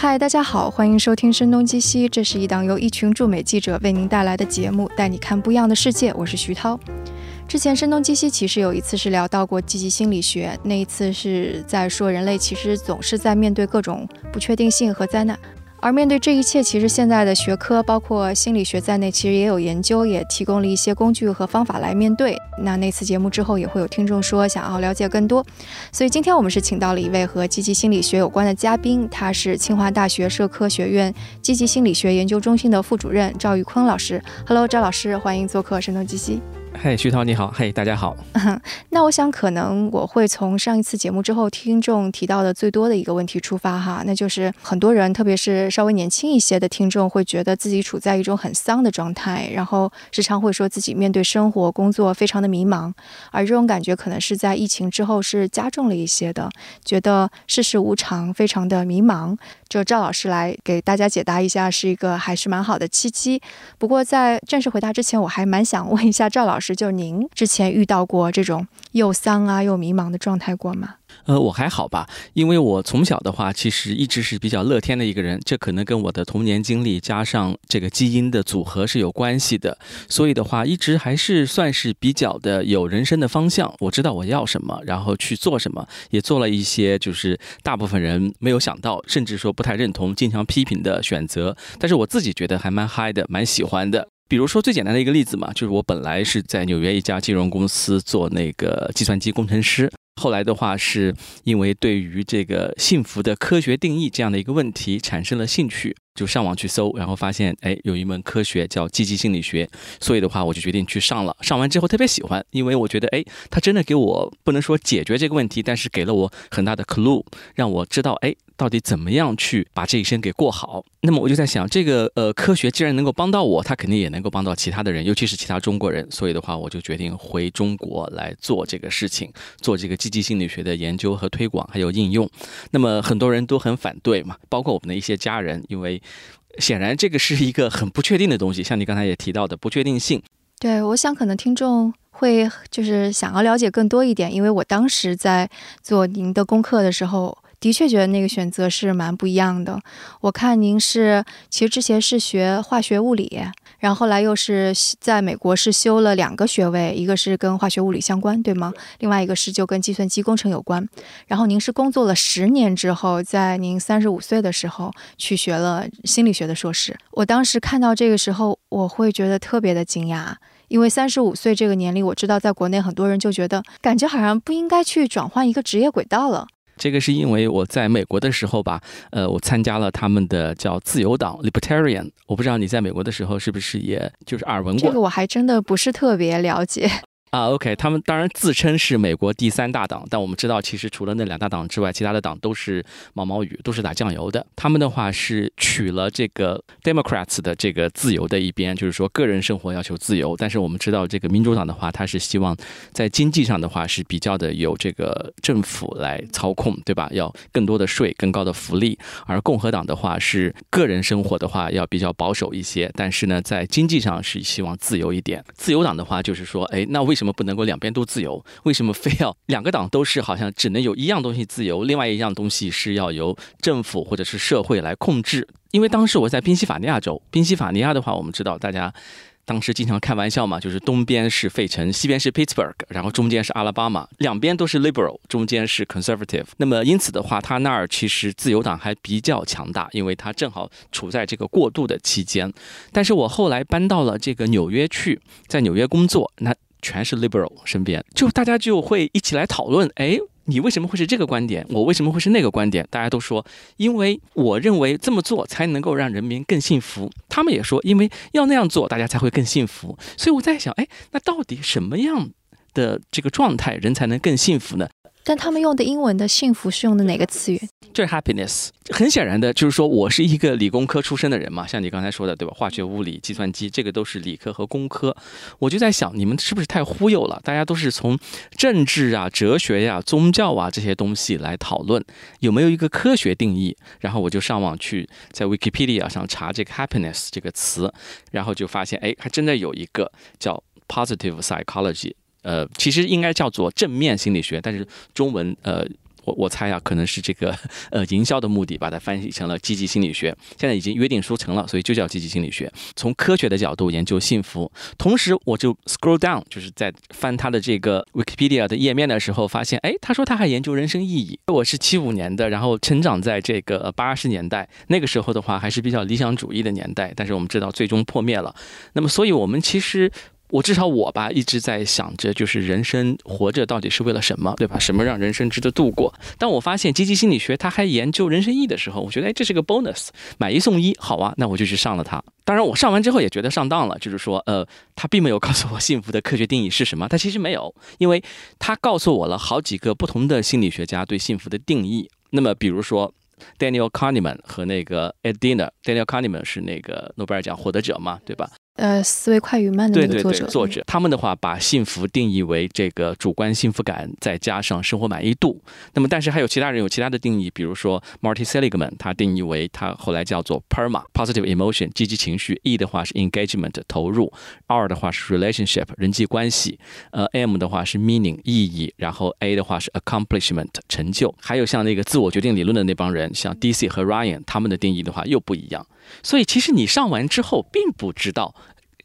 嗨，大家好，欢迎收听《声东击西》，这是一档由一群驻美记者为您带来的节目，带你看不一样的世界。我是徐涛。之前《声东击西》其实有一次是聊到过积极心理学，那一次是在说人类其实总是在面对各种不确定性和灾难。而面对这一切，其实现在的学科，包括心理学在内，其实也有研究，也提供了一些工具和方法来面对。那那次节目之后，也会有听众说想要了解更多，所以今天我们是请到了一位和积极心理学有关的嘉宾，他是清华大学社科学院积极心理学研究中心的副主任赵玉坤老师。Hello，赵老师，欢迎做客《声东击西》。嘿，徐涛你好，嘿，大家好。那我想可能我会从上一次节目之后听众提到的最多的一个问题出发哈，那就是很多人，特别是稍微年轻一些的听众，会觉得自己处在一种很丧的状态，然后时常会说自己面对生活、工作非常的迷茫，而这种感觉可能是在疫情之后是加重了一些的，觉得世事无常，非常的迷茫。就赵老师来给大家解答一下，是一个还是蛮好的契机。不过在正式回答之前，我还蛮想问一下赵老师，就您之前遇到过这种又丧啊又迷茫的状态过吗？呃，我还好吧，因为我从小的话，其实一直是比较乐天的一个人，这可能跟我的童年经历加上这个基因的组合是有关系的。所以的话，一直还是算是比较的有人生的方向，我知道我要什么，然后去做什么，也做了一些就是大部分人没有想到，甚至说不太认同、经常批评的选择。但是我自己觉得还蛮嗨的，蛮喜欢的。比如说最简单的一个例子嘛，就是我本来是在纽约一家金融公司做那个计算机工程师。后来的话，是因为对于这个幸福的科学定义这样的一个问题产生了兴趣，就上网去搜，然后发现，哎，有一门科学叫积极心理学，所以的话，我就决定去上了。上完之后特别喜欢，因为我觉得，哎，它真的给我不能说解决这个问题，但是给了我很大的 clue，让我知道，哎。到底怎么样去把这一生给过好？那么我就在想，这个呃科学既然能够帮到我，它肯定也能够帮到其他的人，尤其是其他中国人。所以的话，我就决定回中国来做这个事情，做这个积极心理学的研究和推广，还有应用。那么很多人都很反对嘛，包括我们的一些家人，因为显然这个是一个很不确定的东西，像你刚才也提到的不确定性。对，我想可能听众会就是想要了解更多一点，因为我当时在做您的功课的时候。的确觉得那个选择是蛮不一样的。我看您是其实之前是学化学物理，然后后来又是在美国是修了两个学位，一个是跟化学物理相关，对吗？另外一个是就跟计算机工程有关。然后您是工作了十年之后，在您三十五岁的时候去学了心理学的硕士。我当时看到这个时候，我会觉得特别的惊讶，因为三十五岁这个年龄，我知道在国内很多人就觉得感觉好像不应该去转换一个职业轨道了。这个是因为我在美国的时候吧，呃，我参加了他们的叫自由党 （Libertarian）。我不知道你在美国的时候是不是也就是耳闻过？这个我还真的不是特别了解。啊，OK，他们当然自称是美国第三大党，但我们知道，其实除了那两大党之外，其他的党都是毛毛雨，都是打酱油的。他们的话是取了这个 Democrats 的这个自由的一边，就是说个人生活要求自由。但是我们知道，这个民主党的话，他是希望在经济上的话是比较的有这个政府来操控，对吧？要更多的税、更高的福利。而共和党的话是个人生活的话要比较保守一些，但是呢，在经济上是希望自由一点。自由党的话就是说，哎，那为为什么不能够两边都自由？为什么非要两个党都是好像只能有一样东西自由，另外一样东西是要由政府或者是社会来控制？因为当时我在宾夕法尼亚州，宾夕法尼亚的话，我们知道大家当时经常开玩笑嘛，就是东边是费城，西边是 Pittsburgh，然后中间是阿拉巴马，两边都是 liberal，中间是 conservative。那么因此的话，他那儿其实自由党还比较强大，因为他正好处在这个过渡的期间。但是我后来搬到了这个纽约去，在纽约工作，那。全是 liberal 身边，就大家就会一起来讨论，哎，你为什么会是这个观点？我为什么会是那个观点？大家都说，因为我认为这么做才能够让人民更幸福。他们也说，因为要那样做，大家才会更幸福。所以我在想，哎，那到底什么样的这个状态，人才能更幸福呢？但他们用的英文的幸福是用的哪个词语？就是 happiness。很显然的，就是说我是一个理工科出身的人嘛，像你刚才说的，对吧？化学、物理、计算机，这个都是理科和工科。我就在想，你们是不是太忽悠了？大家都是从政治啊、哲学呀、宗教啊这些东西来讨论，有没有一个科学定义？然后我就上网去在 Wikipedia 上查这个 happiness 这个词，然后就发现，哎，还真的有一个叫 positive psychology。呃，其实应该叫做正面心理学，但是中文呃。我我猜啊，可能是这个 呃营销的目的，把它翻译成了积极心理学。现在已经约定俗成了，所以就叫积极心理学。从科学的角度研究幸福，同时我就 scroll down，就是在翻他的这个 Wikipedia 的页面的时候，发现哎，他说他还研究人生意义。我是七五年的，然后成长在这个八十年代，那个时候的话还是比较理想主义的年代，但是我们知道最终破灭了。那么，所以我们其实。我至少我吧一直在想着，就是人生活着到底是为了什么，对吧？什么让人生值得度过？当我发现积极心理学它还研究人生意义的时候，我觉得哎，这是个 bonus，买一送一，好啊，那我就去上了它。当然，我上完之后也觉得上当了，就是说，呃，他并没有告诉我幸福的科学定义是什么，他其实没有，因为他告诉我了好几个不同的心理学家对幸福的定义。那么，比如说 Daniel Kahneman 和那个 Ed Diner，Daniel Kahneman 是那个诺贝尔奖获得者嘛，对吧？呃，思维快与慢的那个作者，作者他们的话把幸福定义为这个主观幸福感，再加上生活满意度。那么，但是还有其他人有其他的定义，比如说 Marty Seligman，他定义为他后来叫做 PERMA positive emotion 积极情绪，E 的话是 engagement 投入，R 的话是 relationship 人际关系，呃，M 的话是 meaning 意义，然后 A 的话是 accomplishment 成就。还有像那个自我决定理论的那帮人，像 DC 和 Ryan，他们的定义的话又不一样。所以，其实你上完之后，并不知道。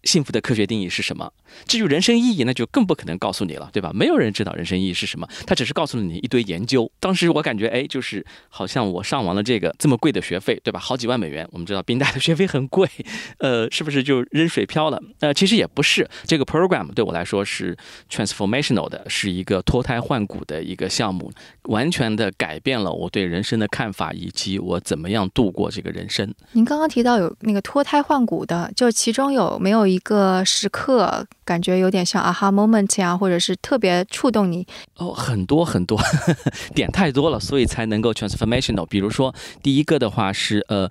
幸福的科学定义是什么？至于人生意义，那就更不可能告诉你了，对吧？没有人知道人生意义是什么，他只是告诉了你一堆研究。当时我感觉，哎，就是好像我上完了这个这么贵的学费，对吧？好几万美元，我们知道宾大的学费很贵，呃，是不是就扔水漂了？呃，其实也不是，这个 program 对我来说是 transformational 的，是一个脱胎换骨的一个项目，完全的改变了我对人生的看法，以及我怎么样度过这个人生。您刚刚提到有那个脱胎换骨的，就其中有没有？一个时刻，感觉有点像 aha moment 呀，或者是特别触动你哦，很多很多 点太多了，所以才能够 transformational。比如说，第一个的话是呃。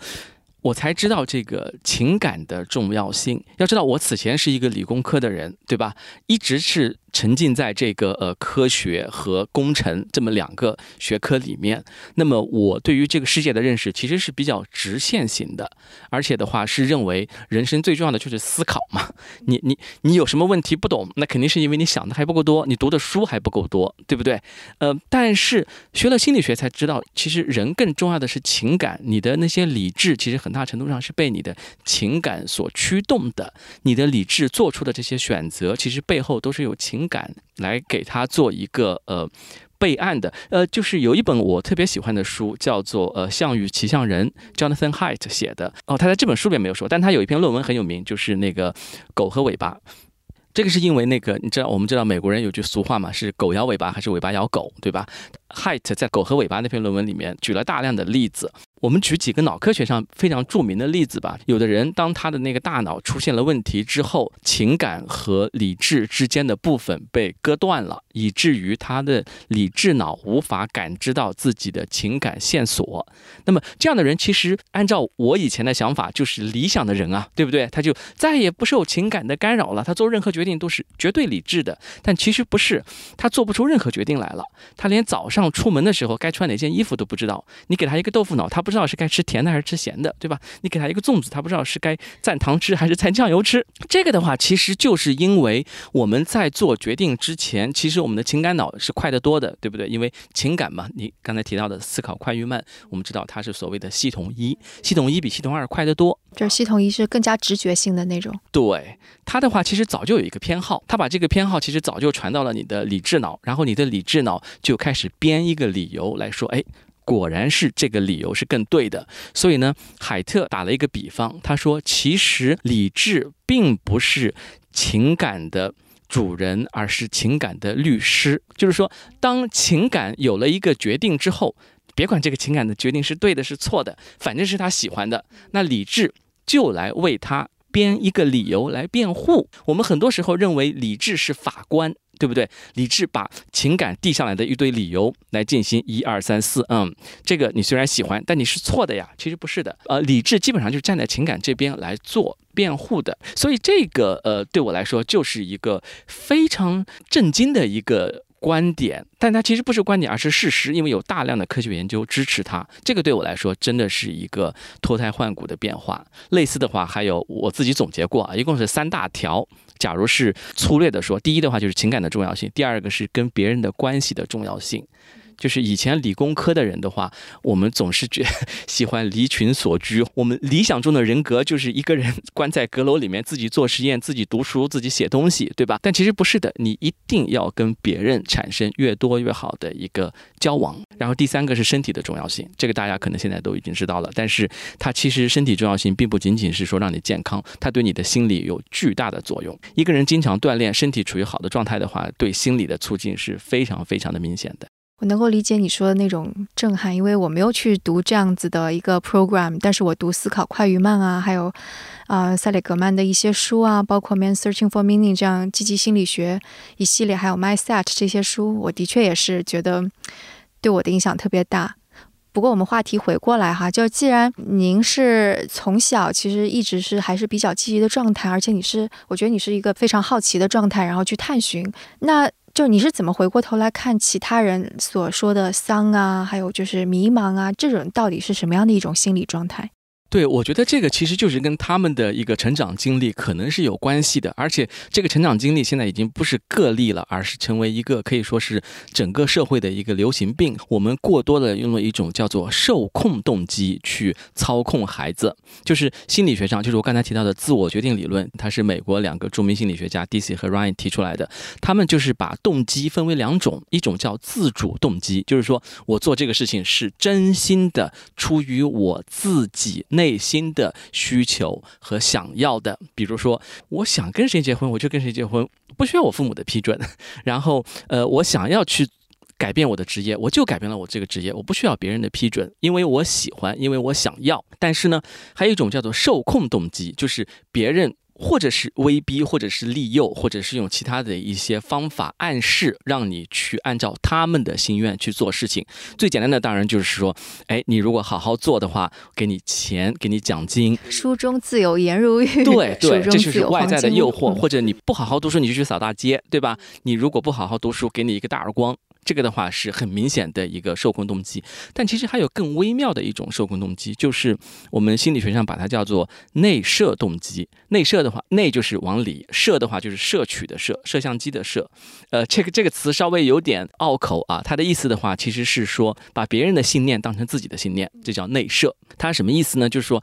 我才知道这个情感的重要性。要知道，我此前是一个理工科的人，对吧？一直是沉浸在这个呃科学和工程这么两个学科里面。那么，我对于这个世界的认识其实是比较直线型的，而且的话是认为人生最重要的就是思考嘛。你你你有什么问题不懂，那肯定是因为你想的还不够多，你读的书还不够多，对不对？呃，但是学了心理学才知道，其实人更重要的是情感。你的那些理智其实很。大程度上是被你的情感所驱动的，你的理智做出的这些选择，其实背后都是有情感来给他做一个呃备案的。呃，就是有一本我特别喜欢的书，叫做《呃项羽骑象人》，Jonathan Haidt 写的。哦，他在这本书里没有说，但他有一篇论文很有名，就是那个狗和尾巴。这个是因为那个，你知道，我们知道美国人有句俗话嘛，是狗咬尾巴还是尾巴咬狗，对吧？Haidt 在《狗和尾巴》那篇论文里面举了大量的例子。我们举几个脑科学上非常著名的例子吧。有的人当他的那个大脑出现了问题之后，情感和理智之间的部分被割断了，以至于他的理智脑无法感知到自己的情感线索。那么这样的人，其实按照我以前的想法，就是理想的人啊，对不对？他就再也不受情感的干扰了，他做任何决定都是绝对理智的。但其实不是，他做不出任何决定来了。他连早上出门的时候该穿哪件衣服都不知道。你给他一个豆腐脑，他不。不知道是该吃甜的还是吃咸的，对吧？你给他一个粽子，他不知道是该蘸糖吃还是蘸酱油吃。这个的话，其实就是因为我们在做决定之前，其实我们的情感脑是快得多的，对不对？因为情感嘛，你刚才提到的思考快与慢，我们知道它是所谓的系统一，系统一比系统二快得多。就是系统一是更加直觉性的那种。对它的话，其实早就有一个偏好，它把这个偏好其实早就传到了你的理智脑，然后你的理智脑就开始编一个理由来说，哎。果然是这个理由是更对的，所以呢，海特打了一个比方，他说，其实理智并不是情感的主人，而是情感的律师。就是说，当情感有了一个决定之后，别管这个情感的决定是对的是错的，反正是他喜欢的，那理智就来为他编一个理由来辩护。我们很多时候认为理智是法官。对不对？理智把情感递上来的一堆理由来进行一二三四，嗯，这个你虽然喜欢，但你是错的呀。其实不是的，呃，理智基本上就是站在情感这边来做辩护的。所以这个呃，对我来说就是一个非常震惊的一个观点，但它其实不是观点，而是事实，因为有大量的科学研究支持它。这个对我来说真的是一个脱胎换骨的变化。类似的话还有我自己总结过啊，一共是三大条。假如是粗略的说，第一的话就是情感的重要性，第二个是跟别人的关系的重要性。就是以前理工科的人的话，我们总是觉 喜欢离群所居。我们理想中的人格就是一个人 关在阁楼里面，自己做实验，自己读书，自己写东西，对吧？但其实不是的，你一定要跟别人产生越多越好的一个交往。然后第三个是身体的重要性，这个大家可能现在都已经知道了。但是它其实身体重要性并不仅仅是说让你健康，它对你的心理有巨大的作用。一个人经常锻炼，身体处于好的状态的话，对心理的促进是非常非常的明显的。我能够理解你说的那种震撼，因为我没有去读这样子的一个 program，但是我读《思考快与慢》啊，还有啊塞里格曼的一些书啊，包括《Man Searching for Meaning》这样积极心理学一系列，还有《Mindset》这些书，我的确也是觉得对我的影响特别大。不过我们话题回过来哈，就既然您是从小其实一直是还是比较积极的状态，而且你是我觉得你是一个非常好奇的状态，然后去探寻那。就你是怎么回过头来看其他人所说的丧啊，还有就是迷茫啊，这种到底是什么样的一种心理状态？对，我觉得这个其实就是跟他们的一个成长经历可能是有关系的，而且这个成长经历现在已经不是个例了，而是成为一个可以说是整个社会的一个流行病。我们过多的用了一种叫做受控动机去操控孩子，就是心理学上，就是我刚才提到的自我决定理论，它是美国两个著名心理学家 D.C. 和 Ryan 提出来的。他们就是把动机分为两种，一种叫自主动机，就是说我做这个事情是真心的，出于我自己内。内心的需求和想要的，比如说，我想跟谁结婚，我就跟谁结婚，不需要我父母的批准。然后，呃，我想要去改变我的职业，我就改变了我这个职业，我不需要别人的批准，因为我喜欢，因为我想要。但是呢，还有一种叫做受控动机，就是别人。或者是威逼，或者是利诱，或者是用其他的一些方法暗示，让你去按照他们的心愿去做事情。最简单的当然就是说，哎，你如果好好做的话，给你钱，给你奖金。书中自有颜如玉。对对，这就是外在的诱惑。或者你不好好读书，你就去扫大街，对吧？你如果不好好读书，给你一个大耳光。这个的话是很明显的一个受控动机，但其实还有更微妙的一种受控动机，就是我们心理学上把它叫做内摄动机。内摄的话，内就是往里，摄的话就是摄取的摄，摄像机的摄。呃，这个这个词稍微有点拗口啊，它的意思的话其实是说把别人的信念当成自己的信念，这叫内摄。它什么意思呢？就是说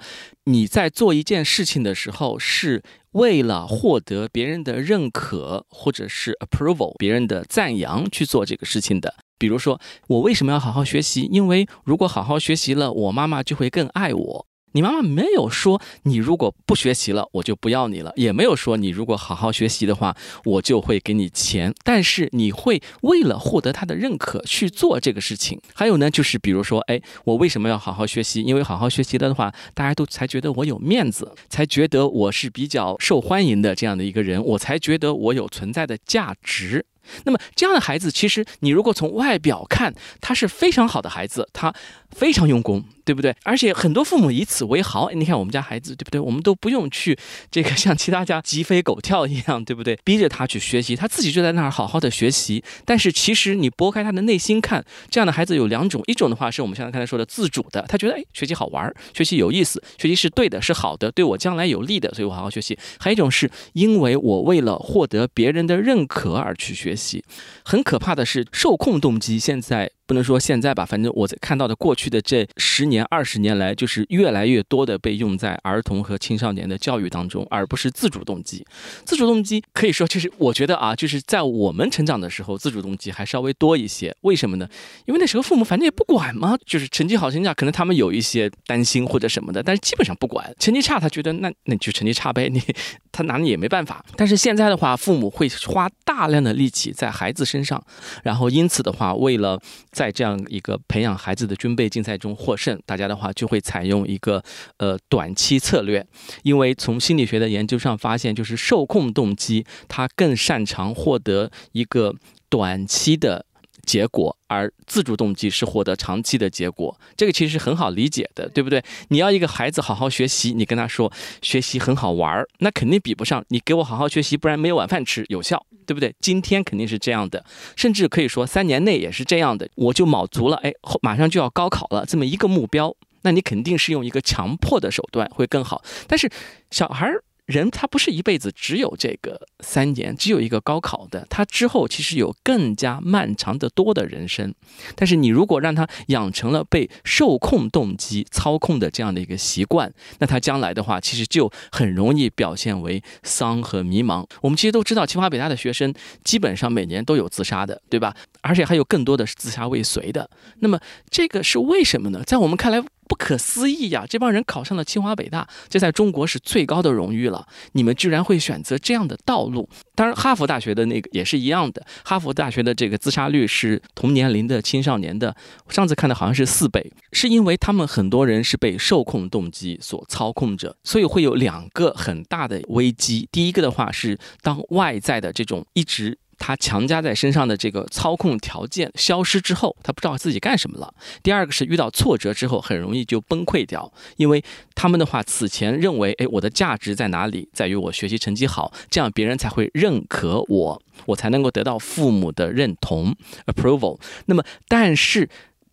你在做一件事情的时候是。为了获得别人的认可或者是 approval，别人的赞扬去做这个事情的。比如说，我为什么要好好学习？因为如果好好学习了，我妈妈就会更爱我。你妈妈没有说你如果不学习了我就不要你了，也没有说你如果好好学习的话我就会给你钱，但是你会为了获得他的认可去做这个事情。还有呢，就是比如说，哎，我为什么要好好学习？因为好好学习了的话，大家都才觉得我有面子，才觉得我是比较受欢迎的这样的一个人，我才觉得我有存在的价值。那么这样的孩子，其实你如果从外表看，他是非常好的孩子，他非常用功。对不对？而且很多父母以此为豪。你看我们家孩子，对不对？我们都不用去这个像其他家鸡飞狗跳一样，对不对？逼着他去学习，他自己就在那儿好好的学习。但是其实你拨开他的内心看，这样的孩子有两种：一种的话是我们像刚才说的自主的，他觉得哎，学习好玩，学习有意思，学习是对的，是好的，对我将来有利的，所以我好好学习。还有一种是因为我为了获得别人的认可而去学学习。很可怕的是，受控动机现在。不能说现在吧，反正我在看到的过去的这十年、二十年来，就是越来越多的被用在儿童和青少年的教育当中，而不是自主动机。自主动机可以说，就是我觉得啊，就是在我们成长的时候，自主动机还稍微多一些。为什么呢？因为那时候父母反正也不管嘛，就是成绩好成绩，可能他们有一些担心或者什么的，但是基本上不管。成绩差，他觉得那那你就成绩差呗，你 他拿你也没办法。但是现在的话，父母会花大量的力气在孩子身上，然后因此的话，为了在这样一个培养孩子的军备竞赛中获胜，大家的话就会采用一个呃短期策略，因为从心理学的研究上发现，就是受控动机它更擅长获得一个短期的。结果，而自主动机是获得长期的结果，这个其实是很好理解的，对不对？你要一个孩子好好学习，你跟他说学习很好玩儿，那肯定比不上你给我好好学习，不然没有晚饭吃有效，对不对？今天肯定是这样的，甚至可以说三年内也是这样的。我就卯足了，哎，马上就要高考了，这么一个目标，那你肯定是用一个强迫的手段会更好。但是小孩儿。人他不是一辈子只有这个三年，只有一个高考的，他之后其实有更加漫长的多的人生。但是你如果让他养成了被受控动机操控的这样的一个习惯，那他将来的话，其实就很容易表现为丧和迷茫。我们其实都知道，清华北大的学生基本上每年都有自杀的，对吧？而且还有更多的是自杀未遂的。那么这个是为什么呢？在我们看来。不可思议呀！这帮人考上了清华北大，这在中国是最高的荣誉了。你们居然会选择这样的道路？当然，哈佛大学的那个也是一样的。哈佛大学的这个自杀率是同年龄的青少年的，上次看的好像是四倍，是因为他们很多人是被受控动机所操控着，所以会有两个很大的危机。第一个的话是当外在的这种一直。他强加在身上的这个操控条件消失之后，他不知道自己干什么了。第二个是遇到挫折之后，很容易就崩溃掉，因为他们的话此前认为，哎，我的价值在哪里？在于我学习成绩好，这样别人才会认可我，我才能够得到父母的认同 （approval）。那么，但是。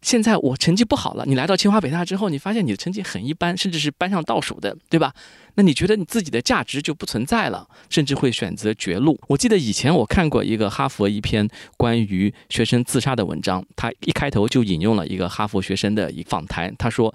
现在我成绩不好了，你来到清华北大之后，你发现你的成绩很一般，甚至是班上倒数的，对吧？那你觉得你自己的价值就不存在了，甚至会选择绝路。我记得以前我看过一个哈佛一篇关于学生自杀的文章，他一开头就引用了一个哈佛学生的一访谈，他说。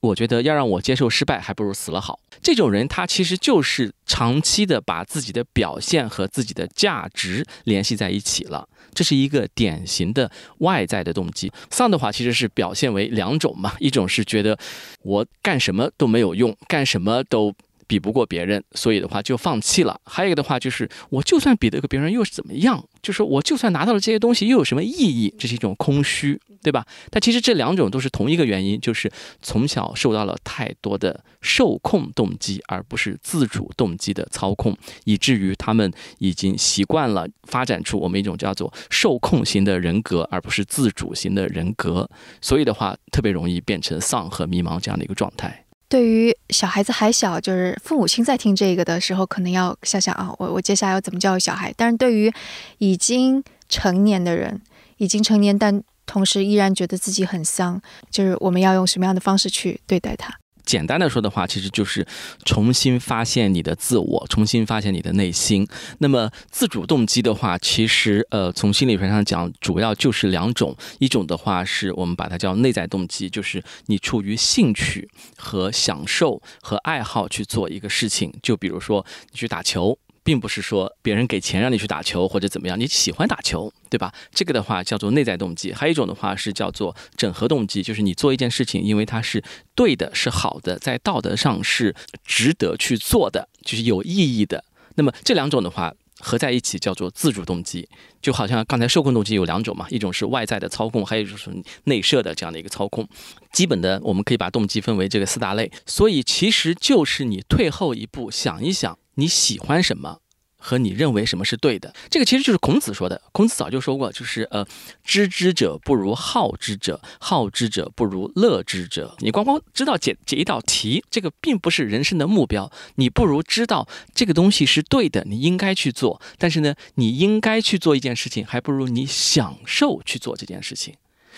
我觉得要让我接受失败，还不如死了好。这种人，他其实就是长期的把自己的表现和自己的价值联系在一起了。这是一个典型的外在的动机。丧的话，其实是表现为两种嘛，一种是觉得我干什么都没有用，干什么都。比不过别人，所以的话就放弃了。还有一个的话就是，我就算比得过别人，又是怎么样？就是我就算拿到了这些东西，又有什么意义？这是一种空虚，对吧？但其实这两种都是同一个原因，就是从小受到了太多的受控动机，而不是自主动机的操控，以至于他们已经习惯了发展出我们一种叫做受控型的人格，而不是自主型的人格。所以的话，特别容易变成丧和迷茫这样的一个状态。对于小孩子还小，就是父母亲在听这个的时候，可能要想想啊，我我接下来要怎么教育小孩。但是对于已经成年的人，已经成年，但同时依然觉得自己很丧，就是我们要用什么样的方式去对待它？简单的说的话，其实就是重新发现你的自我，重新发现你的内心。那么自主动机的话，其实呃，从心理学上讲，主要就是两种。一种的话是我们把它叫内在动机，就是你出于兴趣和享受和爱好去做一个事情。就比如说你去打球。并不是说别人给钱让你去打球或者怎么样，你喜欢打球，对吧？这个的话叫做内在动机。还有一种的话是叫做整合动机，就是你做一件事情，因为它是对的，是好的，在道德上是值得去做的，就是有意义的。那么这两种的话合在一起叫做自主动机。就好像刚才受控动机有两种嘛，一种是外在的操控，还有就是内设的这样的一个操控。基本的我们可以把动机分为这个四大类。所以其实就是你退后一步想一想。你喜欢什么，和你认为什么是对的，这个其实就是孔子说的。孔子早就说过，就是呃，知之者不如好之者，好之者不如乐之者。你光光知道解解一道题，这个并不是人生的目标。你不如知道这个东西是对的，你应该去做。但是呢，你应该去做一件事情，还不如你享受去做这件事情。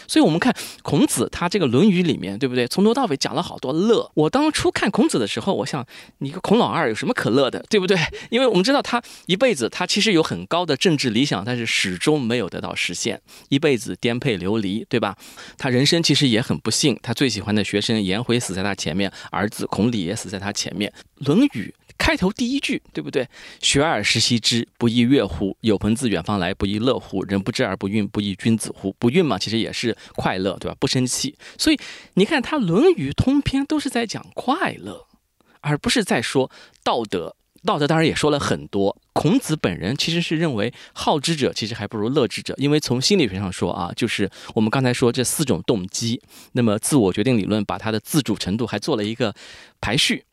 所以，我们看孔子他这个《论语》里面，对不对？从头到尾讲了好多乐。我当初看孔子的时候，我想，你个孔老二有什么可乐的，对不对？因为我们知道他一辈子，他其实有很高的政治理想，但是始终没有得到实现，一辈子颠沛流离，对吧？他人生其实也很不幸，他最喜欢的学生颜回死在他前面，儿子孔鲤也死在他前面，《论语》。开头第一句，对不对？学而时习之，不亦乐乎？有朋自远方来，不亦乐乎？人不知而不愠，不亦君子乎？不愠嘛，其实也是快乐，对吧？不生气。所以你看，他《论语》通篇都是在讲快乐，而不是在说道德。道德当然也说了很多。孔子本人其实是认为，好之者其实还不如乐之者，因为从心理学上说啊，就是我们刚才说这四种动机，那么自我决定理论把它的自主程度还做了一个排序。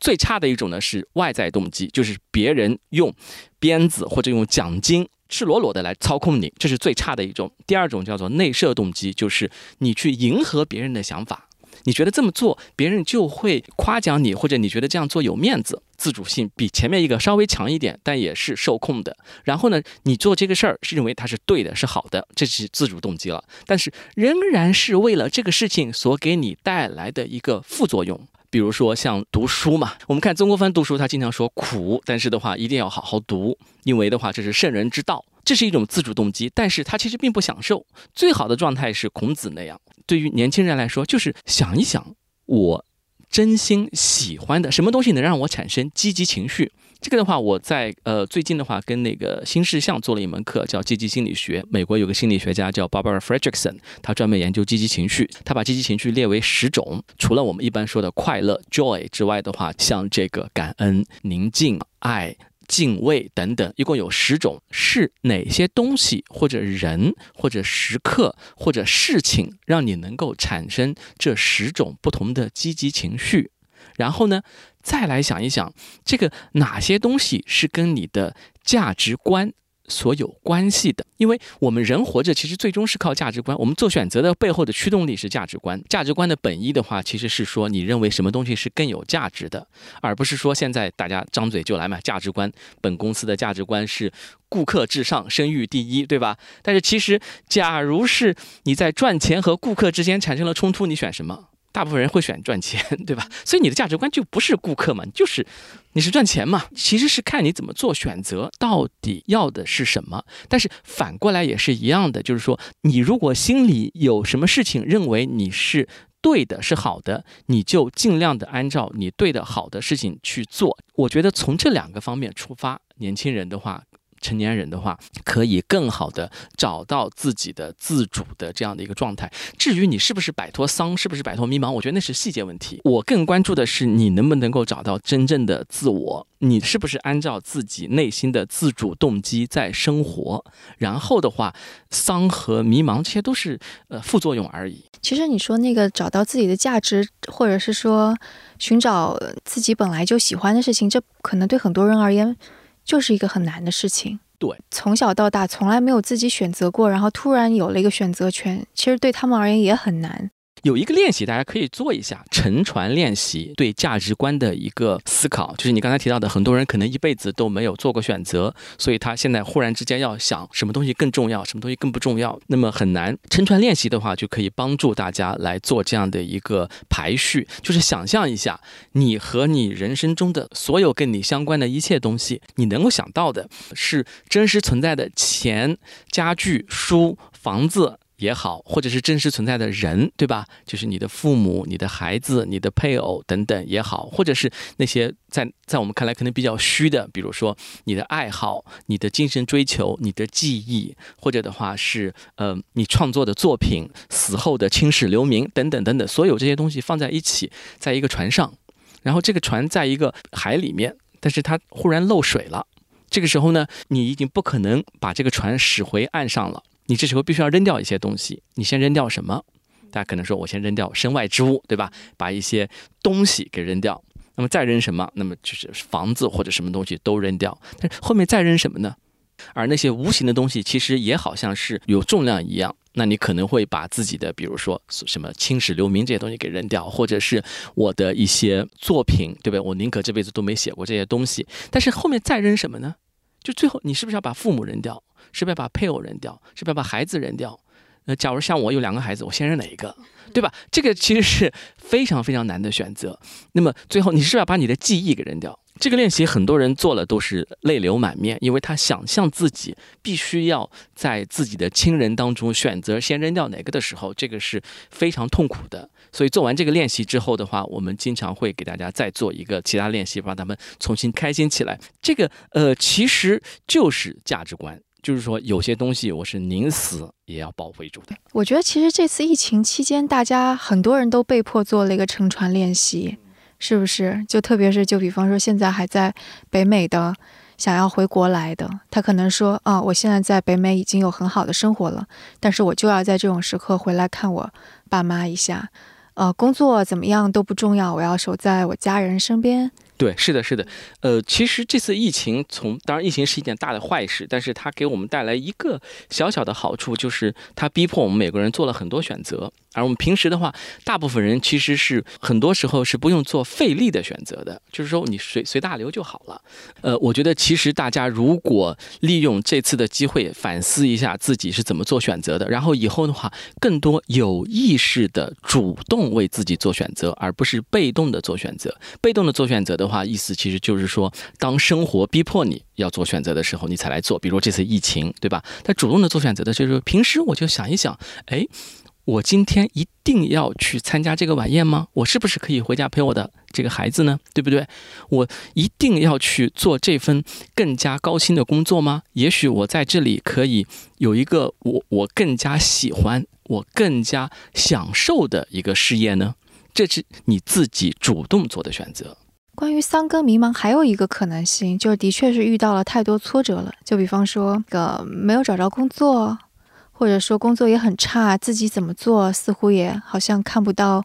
最差的一种呢是外在动机，就是别人用鞭子或者用奖金赤裸裸的来操控你，这是最差的一种。第二种叫做内设动机，就是你去迎合别人的想法，你觉得这么做别人就会夸奖你，或者你觉得这样做有面子，自主性比前面一个稍微强一点，但也是受控的。然后呢，你做这个事儿是认为它是对的，是好的，这是自主动机了。但是仍然是为了这个事情所给你带来的一个副作用。比如说像读书嘛，我们看曾国藩读书，他经常说苦，但是的话一定要好好读，因为的话这是圣人之道，这是一种自主动机，但是他其实并不享受。最好的状态是孔子那样，对于年轻人来说，就是想一想，我真心喜欢的什么东西能让我产生积极情绪。这个的话，我在呃最近的话跟那个新事项做了一门课，叫积极心理学。美国有个心理学家叫 Barbara Fredrickson，他专门研究积极情绪。他把积极情绪列为十种，除了我们一般说的快乐 （joy） 之外的话，像这个感恩、宁静、爱、敬畏等等，一共有十种。是哪些东西或者人或者时刻或者事情，让你能够产生这十种不同的积极情绪？然后呢？再来想一想，这个哪些东西是跟你的价值观所有关系的？因为我们人活着，其实最终是靠价值观。我们做选择的背后的驱动力是价值观。价值观的本意的话，其实是说你认为什么东西是更有价值的，而不是说现在大家张嘴就来嘛。价值观，本公司的价值观是顾客至上，声誉第一，对吧？但是其实，假如是你在赚钱和顾客之间产生了冲突，你选什么？大部分人会选赚钱，对吧？所以你的价值观就不是顾客嘛，就是你是赚钱嘛。其实是看你怎么做选择，到底要的是什么。但是反过来也是一样的，就是说，你如果心里有什么事情认为你是对的、是好的，你就尽量的按照你对的、好的事情去做。我觉得从这两个方面出发，年轻人的话。成年人的话，可以更好的找到自己的自主的这样的一个状态。至于你是不是摆脱丧，是不是摆脱迷茫，我觉得那是细节问题。我更关注的是你能不能够找到真正的自我，你是不是按照自己内心的自主动机在生活。然后的话，丧和迷茫这些都是呃副作用而已。其实你说那个找到自己的价值，或者是说寻找自己本来就喜欢的事情，这可能对很多人而言。就是一个很难的事情。对，从小到大从来没有自己选择过，然后突然有了一个选择权，其实对他们而言也很难。有一个练习，大家可以做一下沉船练习，对价值观的一个思考。就是你刚才提到的，很多人可能一辈子都没有做过选择，所以他现在忽然之间要想什么东西更重要，什么东西更不重要，那么很难。沉船练习的话，就可以帮助大家来做这样的一个排序，就是想象一下，你和你人生中的所有跟你相关的一切东西，你能够想到的是真实存在的钱、家具、书、房子。也好，或者是真实存在的人，对吧？就是你的父母、你的孩子、你的配偶等等也好，或者是那些在在我们看来可能比较虚的，比如说你的爱好、你的精神追求、你的记忆，或者的话是呃你创作的作品、死后的青史留名等等等等，所有这些东西放在一起，在一个船上，然后这个船在一个海里面，但是它忽然漏水了，这个时候呢，你已经不可能把这个船驶回岸上了。你这时候必须要扔掉一些东西，你先扔掉什么？大家可能说，我先扔掉身外之物，对吧？把一些东西给扔掉，那么再扔什么？那么就是房子或者什么东西都扔掉。但是后面再扔什么呢？而那些无形的东西，其实也好像是有重量一样。那你可能会把自己的，比如说什么青史留名这些东西给扔掉，或者是我的一些作品，对不对？我宁可这辈子都没写过这些东西。但是后面再扔什么呢？就最后，你是不是要把父母扔掉？是不是要把配偶扔掉？是不是要把孩子扔掉？那假如像我有两个孩子，我先扔哪一个？对吧？这个其实是非常非常难的选择。那么最后，你是不是要把你的记忆给扔掉？这个练习很多人做了都是泪流满面，因为他想象自己必须要在自己的亲人当中选择先扔掉哪个的时候，这个是非常痛苦的。所以做完这个练习之后的话，我们经常会给大家再做一个其他练习，让他们重新开心起来。这个呃，其实就是价值观，就是说有些东西我是宁死也要保卫住的。我觉得其实这次疫情期间，大家很多人都被迫做了一个乘船练习。是不是？就特别是，就比方说，现在还在北美的，想要回国来的，他可能说：“啊，我现在在北美已经有很好的生活了，但是我就要在这种时刻回来看我爸妈一下。呃，工作怎么样都不重要，我要守在我家人身边。”对，是的，是的。呃，其实这次疫情从当然疫情是一件大的坏事，但是它给我们带来一个小小的好处，就是它逼迫我们每个人做了很多选择。而我们平时的话，大部分人其实是很多时候是不用做费力的选择的，就是说你随随大流就好了。呃，我觉得其实大家如果利用这次的机会反思一下自己是怎么做选择的，然后以后的话更多有意识的主动为自己做选择，而不是被动的做选择。被动的做选择的话，意思其实就是说，当生活逼迫你要做选择的时候，你才来做。比如这次疫情，对吧？他主动的做选择的就是平时我就想一想，哎。我今天一定要去参加这个晚宴吗？我是不是可以回家陪我的这个孩子呢？对不对？我一定要去做这份更加高薪的工作吗？也许我在这里可以有一个我我更加喜欢、我更加享受的一个事业呢？这是你自己主动做的选择。关于三更迷茫，还有一个可能性，就是的确是遇到了太多挫折了。就比方说，个没有找着工作。或者说工作也很差，自己怎么做似乎也好像看不到，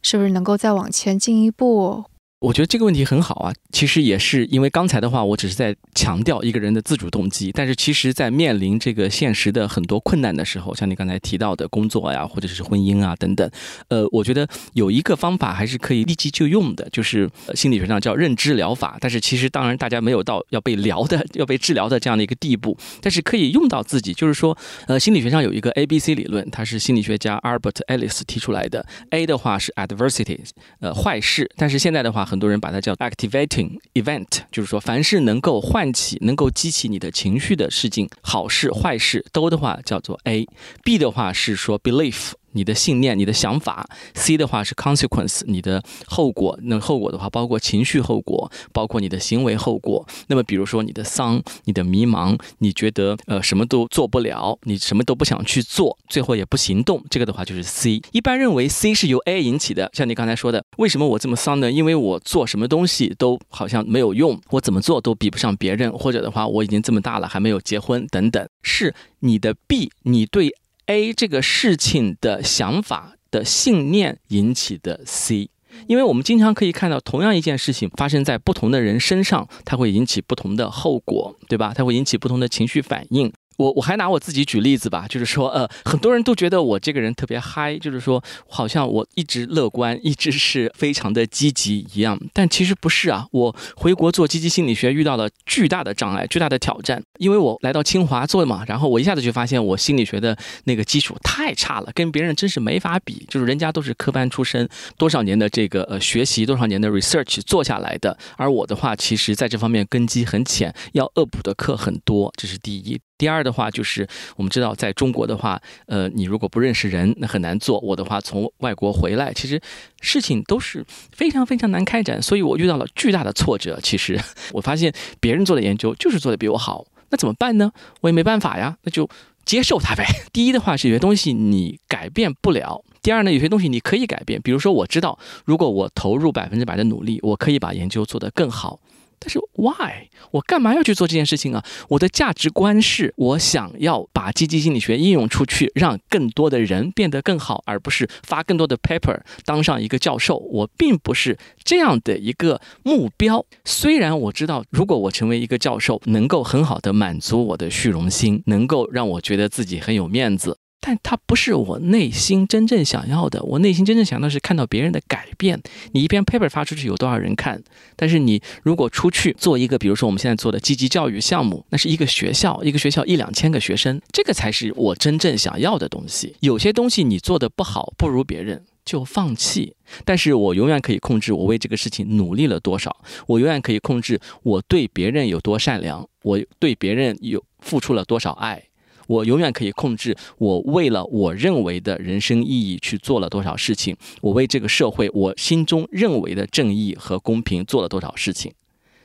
是不是能够再往前进一步？我觉得这个问题很好啊，其实也是因为刚才的话，我只是在强调一个人的自主动机，但是其实，在面临这个现实的很多困难的时候，像你刚才提到的工作呀，或者是婚姻啊等等，呃，我觉得有一个方法还是可以立即就用的，就是心理学上叫认知疗法。但是其实当然大家没有到要被疗的、要被治疗的这样的一个地步，但是可以用到自己。就是说，呃，心理学上有一个 A B C 理论，它是心理学家 Albert Ellis 提出来的。A 的话是 adversity，呃，坏事，但是现在的话。很多人把它叫 activating event，就是说，凡是能够唤起、能够激起你的情绪的事情，好事、坏事都的话叫做 A。B 的话是说 belief。你的信念、你的想法，C 的话是 consequence，你的后果。那后果的话，包括情绪后果，包括你的行为后果。那么，比如说你的丧、你的迷茫，你觉得呃什么都做不了，你什么都不想去做，最后也不行动，这个的话就是 C。一般认为 C 是由 A 引起的，像你刚才说的，为什么我这么丧呢？因为我做什么东西都好像没有用，我怎么做都比不上别人，或者的话，我已经这么大了还没有结婚等等。是你的 B，你对。A 这个事情的想法的信念引起的 C，因为我们经常可以看到，同样一件事情发生在不同的人身上，它会引起不同的后果，对吧？它会引起不同的情绪反应。我我还拿我自己举例子吧，就是说，呃，很多人都觉得我这个人特别嗨，就是说，好像我一直乐观，一直是非常的积极一样。但其实不是啊，我回国做积极心理学遇到了巨大的障碍，巨大的挑战。因为我来到清华做嘛，然后我一下子就发现我心理学的那个基础太差了，跟别人真是没法比。就是人家都是科班出身，多少年的这个呃学习，多少年的 research 做下来的，而我的话，其实在这方面根基很浅，要恶补的课很多，这是第一。第二的话就是，我们知道在中国的话，呃，你如果不认识人，那很难做。我的话从外国回来，其实事情都是非常非常难开展，所以我遇到了巨大的挫折。其实我发现别人做的研究就是做的比我好，那怎么办呢？我也没办法呀，那就接受它呗。第一的话是有些东西你改变不了，第二呢有些东西你可以改变。比如说我知道，如果我投入百分之百的努力，我可以把研究做得更好。但是，why？我干嘛要去做这件事情啊？我的价值观是我想要把积极心理学应用出去，让更多的人变得更好，而不是发更多的 paper，当上一个教授。我并不是这样的一个目标。虽然我知道，如果我成为一个教授，能够很好的满足我的虚荣心，能够让我觉得自己很有面子。但它不是我内心真正想要的。我内心真正想要的是看到别人的改变。你一篇 paper 发出去有多少人看？但是你如果出去做一个，比如说我们现在做的积极教育项目，那是一个学校，一个学校一两千个学生，这个才是我真正想要的东西。有些东西你做的不好，不如别人就放弃。但是我永远可以控制我为这个事情努力了多少，我永远可以控制我对别人有多善良，我对别人有付出了多少爱。我永远可以控制我为了我认为的人生意义去做了多少事情，我为这个社会我心中认为的正义和公平做了多少事情，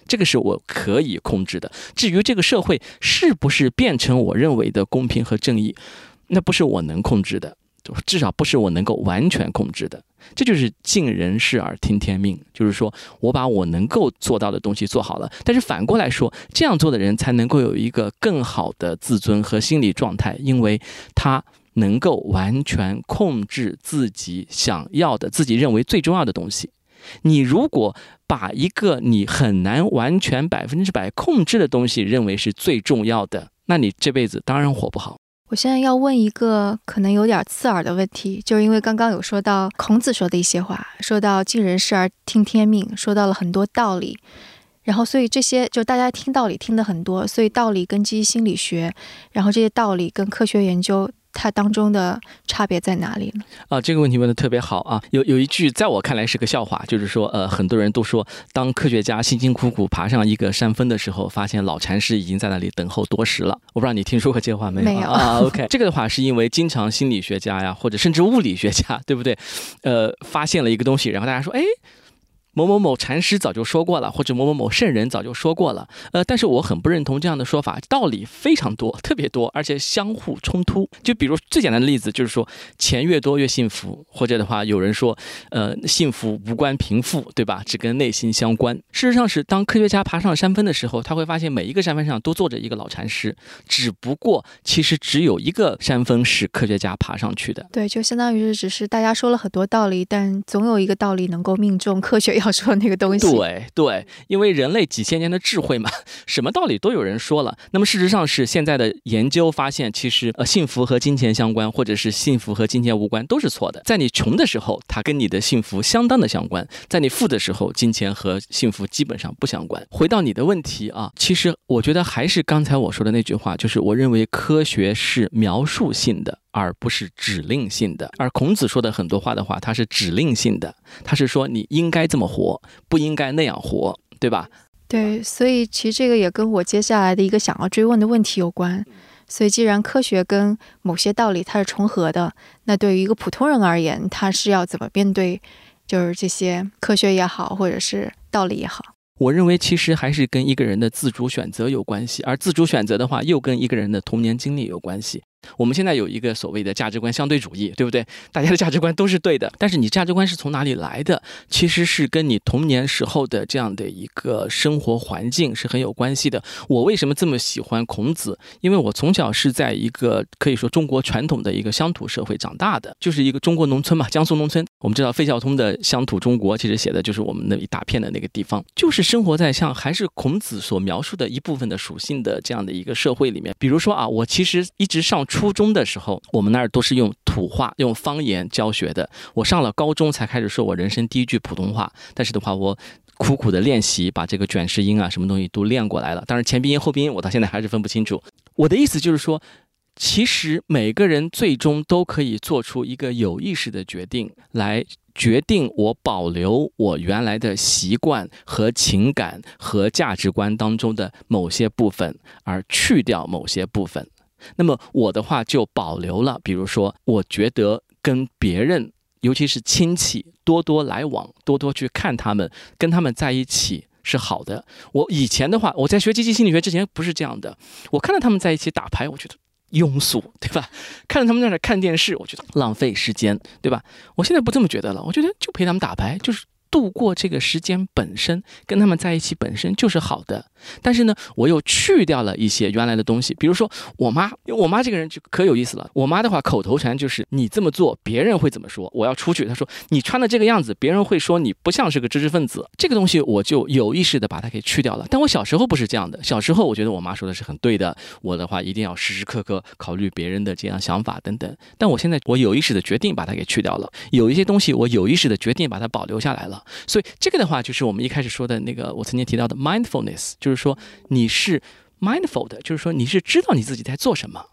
这个是我可以控制的。至于这个社会是不是变成我认为的公平和正义，那不是我能控制的。至少不是我能够完全控制的，这就是尽人事而听天命。就是说我把我能够做到的东西做好了，但是反过来说，这样做的人才能够有一个更好的自尊和心理状态，因为他能够完全控制自己想要的、自己认为最重要的东西。你如果把一个你很难完全百分之百控制的东西认为是最重要的，那你这辈子当然活不好。我现在要问一个可能有点刺耳的问题，就是因为刚刚有说到孔子说的一些话，说到尽人事而听天命，说到了很多道理，然后所以这些就大家听道理听的很多，所以道理跟积极心理学，然后这些道理跟科学研究。它当中的差别在哪里呢？啊，这个问题问的特别好啊！有有一句在我看来是个笑话，就是说，呃，很多人都说，当科学家辛辛苦苦爬上一个山峰的时候，发现老禅师已经在那里等候多时了。我不知道你听说过这话没有？没有啊。OK，这个的话是因为经常心理学家呀，或者甚至物理学家，对不对？呃，发现了一个东西，然后大家说，哎。某某某禅师早就说过了，或者某某某圣人早就说过了，呃，但是我很不认同这样的说法，道理非常多，特别多，而且相互冲突。就比如最简单的例子，就是说钱越多越幸福，或者的话，有人说，呃，幸福无关贫富，对吧？只跟内心相关。事实上是，当科学家爬上山峰的时候，他会发现每一个山峰上都坐着一个老禅师，只不过其实只有一个山峰是科学家爬上去的。对，就相当于是只是大家说了很多道理，但总有一个道理能够命中科学要。说那个东西，对对，因为人类几千年的智慧嘛，什么道理都有人说了。那么事实上是现在的研究发现，其实呃幸福和金钱相关，或者是幸福和金钱无关，都是错的。在你穷的时候，它跟你的幸福相当的相关；在你富的时候，金钱和幸福基本上不相关。回到你的问题啊，其实我觉得还是刚才我说的那句话，就是我认为科学是描述性的。而不是指令性的，而孔子说的很多话的话，它是指令性的，他是说你应该这么活，不应该那样活，对吧？对，所以其实这个也跟我接下来的一个想要追问的问题有关。所以，既然科学跟某些道理它是重合的，那对于一个普通人而言，他是要怎么面对，就是这些科学也好，或者是道理也好？我认为其实还是跟一个人的自主选择有关系，而自主选择的话，又跟一个人的童年经历有关系。我们现在有一个所谓的价值观相对主义，对不对？大家的价值观都是对的，但是你价值观是从哪里来的？其实是跟你童年时候的这样的一个生活环境是很有关系的。我为什么这么喜欢孔子？因为我从小是在一个可以说中国传统的一个乡土社会长大的，就是一个中国农村嘛，江苏农村。我们知道费孝通的《乡土中国》其实写的就是我们那一大片的那个地方，就是生活在像还是孔子所描述的一部分的属性的这样的一个社会里面。比如说啊，我其实一直上初中的时候，我们那儿都是用土话、用方言教学的。我上了高中才开始说我人生第一句普通话，但是的话，我苦苦的练习，把这个卷舌音啊什么东西都练过来了。当然前鼻音后鼻音我到现在还是分不清楚。我的意思就是说，其实每个人最终都可以做出一个有意识的决定，来决定我保留我原来的习惯和情感和价值观当中的某些部分，而去掉某些部分。那么我的话就保留了，比如说，我觉得跟别人，尤其是亲戚，多多来往，多多去看他们，跟他们在一起是好的。我以前的话，我在学积极心理学之前不是这样的，我看到他们在一起打牌，我觉得庸俗，对吧？看着他们在那看电视，我觉得浪费时间，对吧？我现在不这么觉得了，我觉得就陪他们打牌，就是。度过这个时间本身，跟他们在一起本身就是好的。但是呢，我又去掉了一些原来的东西，比如说我妈，因为我妈这个人就可有意思了。我妈的话，口头禅就是你这么做，别人会怎么说？我要出去，她说你穿的这个样子，别人会说你不像是个知识分子。这个东西我就有意识的把它给去掉了。但我小时候不是这样的，小时候我觉得我妈说的是很对的。我的话一定要时时刻刻考虑别人的这样想法等等。但我现在我有意识的决定把它给去掉了。有一些东西我有意识的决定把它保留下来了。所以这个的话，就是我们一开始说的那个，我曾经提到的 mindfulness，就是说你是 mindful 的，就是说你是知道你自己在做什么。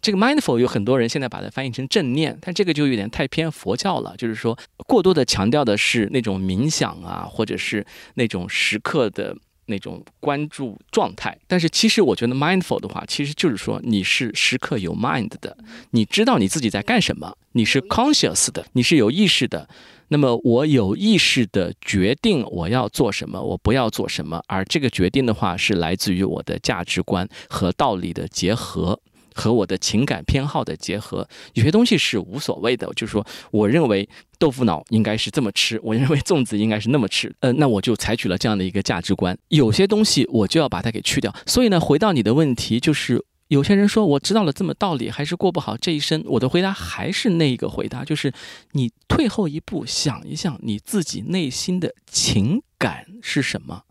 这个 mindful 有很多人现在把它翻译成正念，但这个就有点太偏佛教了，就是说过多的强调的是那种冥想啊，或者是那种时刻的那种关注状态。但是其实我觉得 mindful 的话，其实就是说你是时刻有 mind 的，你知道你自己在干什么，你是 conscious 的，你是有意识的。那么我有意识的决定我要做什么，我不要做什么，而这个决定的话是来自于我的价值观和道理的结合，和我的情感偏好的结合。有些东西是无所谓的，就是说，我认为豆腐脑应该是这么吃，我认为粽子应该是那么吃，呃，那我就采取了这样的一个价值观。有些东西我就要把它给去掉。所以呢，回到你的问题，就是。有些人说我知道了这么道理，还是过不好这一生。我的回答还是那一个回答，就是你退后一步想一想，你自己内心的情感是什么。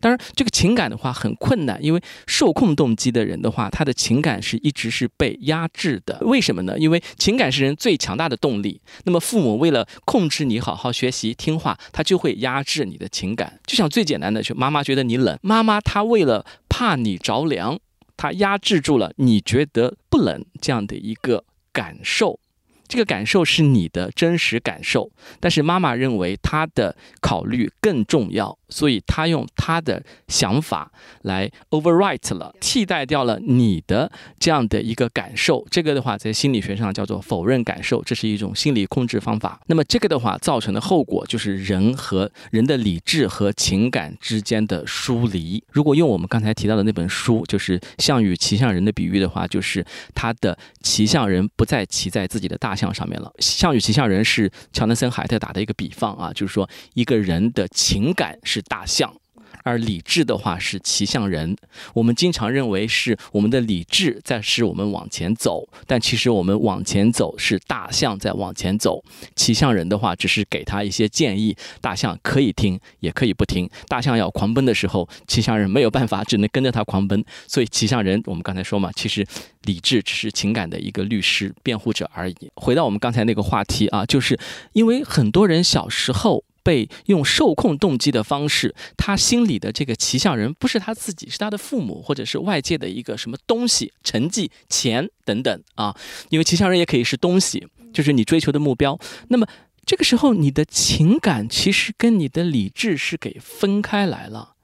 当然，这个情感的话很困难，因为受控动机的人的话，他的情感是一直是被压制的。为什么呢？因为情感是人最强大的动力。那么父母为了控制你好好学习听话，他就会压制你的情感。就像最简单的，就妈妈觉得你冷，妈妈她为了怕你着凉，她压制住了你觉得不冷这样的一个感受。这个感受是你的真实感受，但是妈妈认为她的考虑更重要，所以他用他的想法来 overwrite 了，替代掉了你的这样的一个感受。这个的话，在心理学上叫做否认感受，这是一种心理控制方法。那么这个的话，造成的后果就是人和人的理智和情感之间的疏离。如果用我们刚才提到的那本书，就是项羽骑象人的比喻的话，就是他的骑象人不再骑在自己的大。象上面了，项羽骑象人是乔纳森海特打的一个比方啊，就是说一个人的情感是大象。而理智的话是骑象人，我们经常认为是我们的理智在使我们往前走，但其实我们往前走是大象在往前走。骑象人的话只是给他一些建议，大象可以听也可以不听。大象要狂奔的时候，骑象人没有办法，只能跟着他狂奔。所以骑象人，我们刚才说嘛，其实理智只是情感的一个律师、辩护者而已。回到我们刚才那个话题啊，就是因为很多人小时候。被用受控动机的方式，他心里的这个骑象人不是他自己，是他的父母，或者是外界的一个什么东西、成绩、钱等等啊。因为骑象人也可以是东西，就是你追求的目标。那么这个时候，你的情感其实跟你的理智是给分开来了。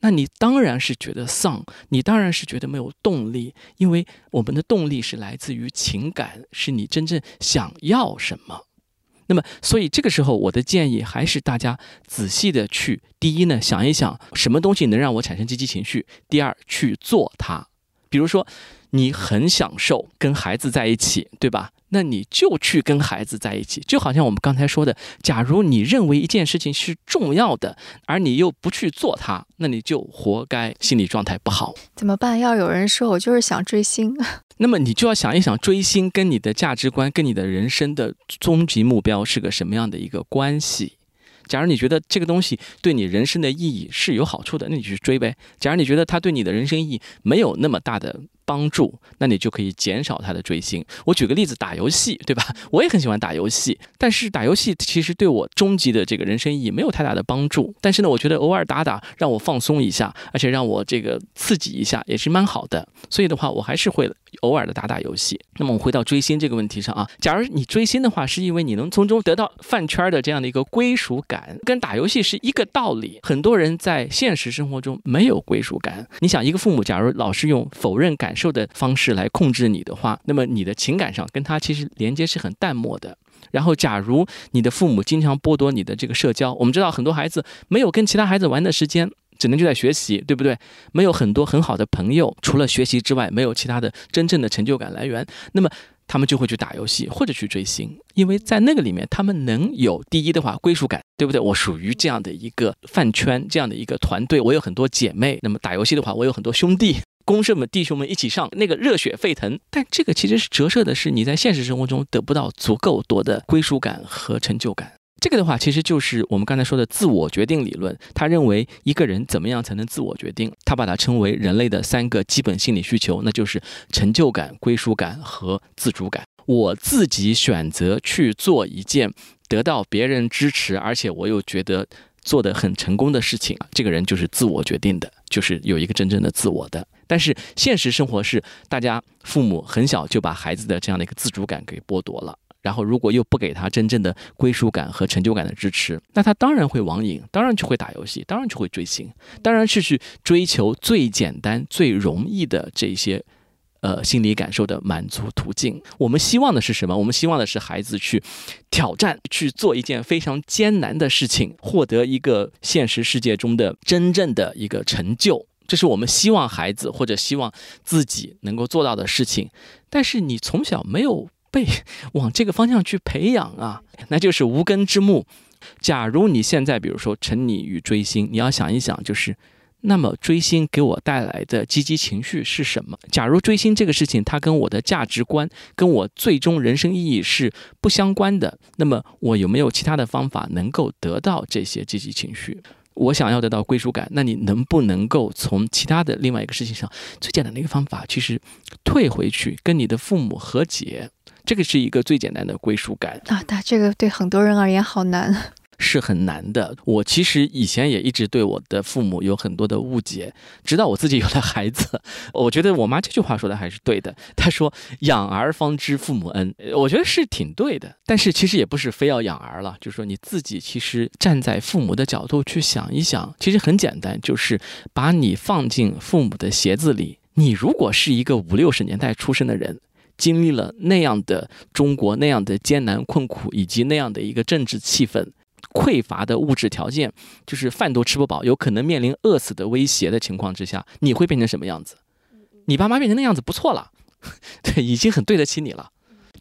那你当然是觉得丧，你当然是觉得没有动力，因为我们的动力是来自于情感，是你真正想要什么。那么，所以这个时候，我的建议还是大家仔细的去，第一呢，想一想什么东西能让我产生积极情绪；第二，去做它。比如说，你很享受跟孩子在一起，对吧？那你就去跟孩子在一起，就好像我们刚才说的，假如你认为一件事情是重要的，而你又不去做它，那你就活该，心理状态不好。怎么办？要有人说我就是想追星，那么你就要想一想，追星跟你的价值观、跟你的人生的终极目标是个什么样的一个关系？假如你觉得这个东西对你人生的意义是有好处的，那你去追呗。假如你觉得它对你的人生意义没有那么大的，帮助，那你就可以减少他的追星。我举个例子，打游戏，对吧？我也很喜欢打游戏，但是打游戏其实对我终极的这个人生意义没有太大的帮助。但是呢，我觉得偶尔打打，让我放松一下，而且让我这个刺激一下，也是蛮好的。所以的话，我还是会偶尔的打打游戏。那么我们回到追星这个问题上啊，假如你追星的话，是因为你能从中得到饭圈的这样的一个归属感，跟打游戏是一个道理。很多人在现实生活中没有归属感。你想，一个父母假如老是用否认感。感受的方式来控制你的话，那么你的情感上跟他其实连接是很淡漠的。然后，假如你的父母经常剥夺你的这个社交，我们知道很多孩子没有跟其他孩子玩的时间，只能就在学习，对不对？没有很多很好的朋友，除了学习之外，没有其他的真正的成就感来源。那么他们就会去打游戏或者去追星，因为在那个里面他们能有第一的话归属感，对不对？我属于这样的一个饭圈，这样的一个团队，我有很多姐妹。那么打游戏的话，我有很多兄弟。公社们、弟兄们一起上，那个热血沸腾。但这个其实是折射的是你在现实生活中得不到足够多的归属感和成就感。这个的话，其实就是我们刚才说的自我决定理论。他认为一个人怎么样才能自我决定？他把它称为人类的三个基本心理需求，那就是成就感、归属感和自主感。我自己选择去做一件得到别人支持，而且我又觉得。做的很成功的事情，这个人就是自我决定的，就是有一个真正的自我的。但是现实生活是，大家父母很小就把孩子的这样的一个自主感给剥夺了，然后如果又不给他真正的归属感和成就感的支持，那他当然会网瘾，当然就会打游戏，当然就会追星，当然是去追求最简单、最容易的这些。呃，心理感受的满足途径，我们希望的是什么？我们希望的是孩子去挑战，去做一件非常艰难的事情，获得一个现实世界中的真正的一个成就。这是我们希望孩子或者希望自己能够做到的事情。但是你从小没有被 往这个方向去培养啊，那就是无根之木。假如你现在比如说沉溺于追星，你要想一想，就是那么追星给我带来的积极情绪是什么？假如追星这个事情它跟我的价值观、跟我最终人生意义是不相关的，那么我有没有其他的方法能够得到这些积极情绪？我想要得到归属感，那你能不能够从其他的另外一个事情上，最简单的一个方法，其实退回去跟你的父母和解，这个是一个最简单的归属感啊。但这个对很多人而言好难。是很难的。我其实以前也一直对我的父母有很多的误解，直到我自己有了孩子，我觉得我妈这句话说的还是对的。她说“养儿方知父母恩”，我觉得是挺对的。但是其实也不是非要养儿了，就是说你自己其实站在父母的角度去想一想，其实很简单，就是把你放进父母的鞋子里。你如果是一个五六十年代出生的人，经历了那样的中国那样的艰难困苦，以及那样的一个政治气氛。匮乏的物质条件，就是饭都吃不饱，有可能面临饿死的威胁的情况之下，你会变成什么样子？你爸妈变成那样子不错了，对，已经很对得起你了。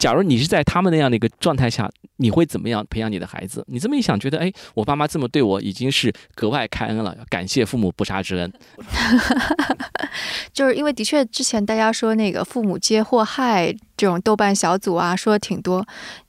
假如你是在他们那样的一个状态下，你会怎么样培养你的孩子？你这么一想，觉得哎，我爸妈这么对我，已经是格外开恩了，感谢父母不杀之恩。就是因为的确之前大家说那个父母皆祸害这种豆瓣小组啊，说的挺多。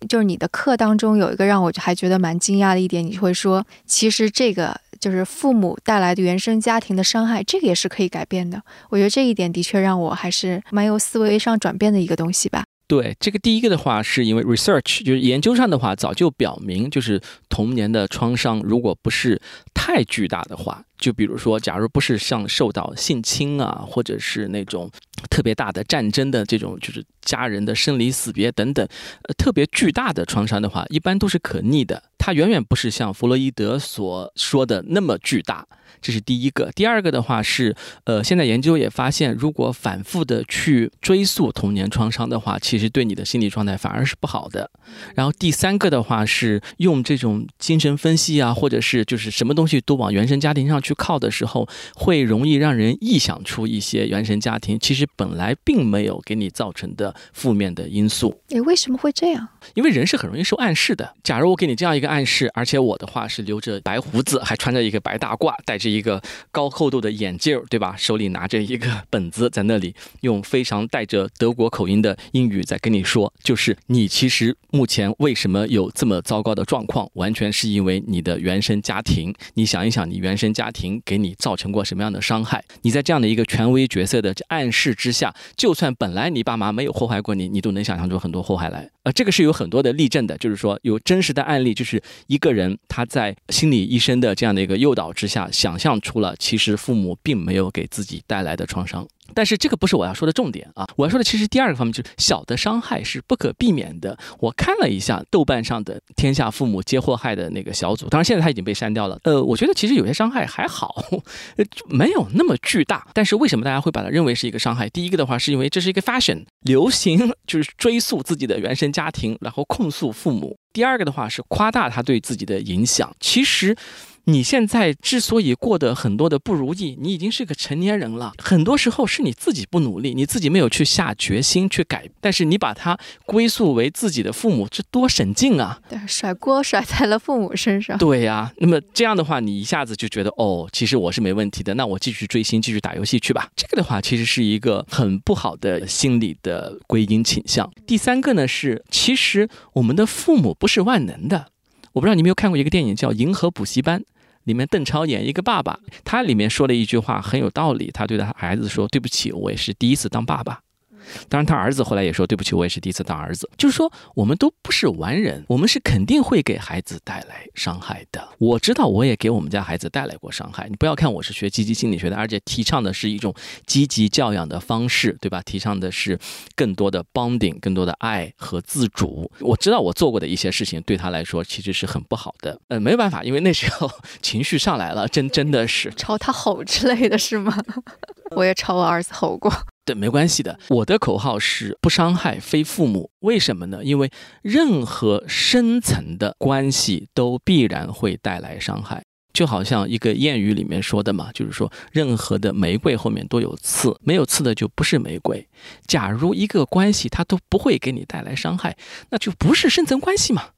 就是你的课当中有一个让我还觉得蛮惊讶的一点，你会说，其实这个就是父母带来的原生家庭的伤害，这个也是可以改变的。我觉得这一点的确让我还是蛮有思维上转变的一个东西吧。对这个第一个的话，是因为 research 就是研究上的话，早就表明，就是童年的创伤如果不是太巨大的话，就比如说，假如不是像受到性侵啊，或者是那种特别大的战争的这种，就是家人的生离死别等等，呃，特别巨大的创伤的话，一般都是可逆的。它远远不是像弗洛伊德所说的那么巨大。这是第一个，第二个的话是，呃，现在研究也发现，如果反复的去追溯童年创伤的话，其实对你的心理状态反而是不好的。然后第三个的话是用这种精神分析啊，或者是就是什么东西都往原生家庭上去靠的时候，会容易让人臆想出一些原生家庭其实本来并没有给你造成的负面的因素。诶，为什么会这样？因为人是很容易受暗示的。假如我给你这样一个暗示，而且我的话是留着白胡子，还穿着一个白大褂，戴着。一个高厚度的眼镜，对吧？手里拿着一个本子，在那里用非常带着德国口音的英语在跟你说，就是你其实目前为什么有这么糟糕的状况，完全是因为你的原生家庭。你想一想，你原生家庭给你造成过什么样的伤害？你在这样的一个权威角色的暗示之下，就算本来你爸妈没有祸害过你，你都能想象出很多祸害来。呃，这个是有很多的例证的，就是说有真实的案例，就是一个人他在心理医生的这样的一个诱导之下，想象出了其实父母并没有给自己带来的创伤。但是这个不是我要说的重点啊！我要说的其实第二个方面就是小的伤害是不可避免的。我看了一下豆瓣上的“天下父母皆祸害”的那个小组，当然现在他已经被删掉了。呃，我觉得其实有些伤害还好，呃没有那么巨大。但是为什么大家会把它认为是一个伤害？第一个的话是因为这是一个 fashion 流行，就是追溯自己的原生家庭，然后控诉父母。第二个的话是夸大他对自己的影响。其实。你现在之所以过得很多的不如意，你已经是个成年人了。很多时候是你自己不努力，你自己没有去下决心去改，但是你把它归宿为自己的父母，这多省劲啊！对，甩锅甩在了父母身上。对呀，那么这样的话，你一下子就觉得哦，其实我是没问题的，那我继续追星，继续打游戏去吧。这个的话，其实是一个很不好的心理的归因倾向。第三个呢是，其实我们的父母不是万能的。我不知道你有没有看过一个电影叫《银河补习班》。里面邓超演一个爸爸，他里面说了一句话很有道理，他对他孩子说：“对不起，我也是第一次当爸爸。”当然，他儿子后来也说：“对不起，我也是第一次当儿子。”就是说，我们都不是完人，我们是肯定会给孩子带来伤害的。我知道，我也给我们家孩子带来过伤害。你不要看我是学积极心理学的，而且提倡的是一种积极教养的方式，对吧？提倡的是更多的 bonding，更多的爱和自主。我知道我做过的一些事情对他来说其实是很不好的。呃，没有办法，因为那时候情绪上来了，真真的是朝他吼之类的是吗？我也朝我儿子吼过。对，没关系的。我的口号是不伤害非父母。为什么呢？因为任何深层的关系都必然会带来伤害。就好像一个谚语里面说的嘛，就是说，任何的玫瑰后面都有刺，没有刺的就不是玫瑰。假如一个关系它都不会给你带来伤害，那就不是深层关系嘛。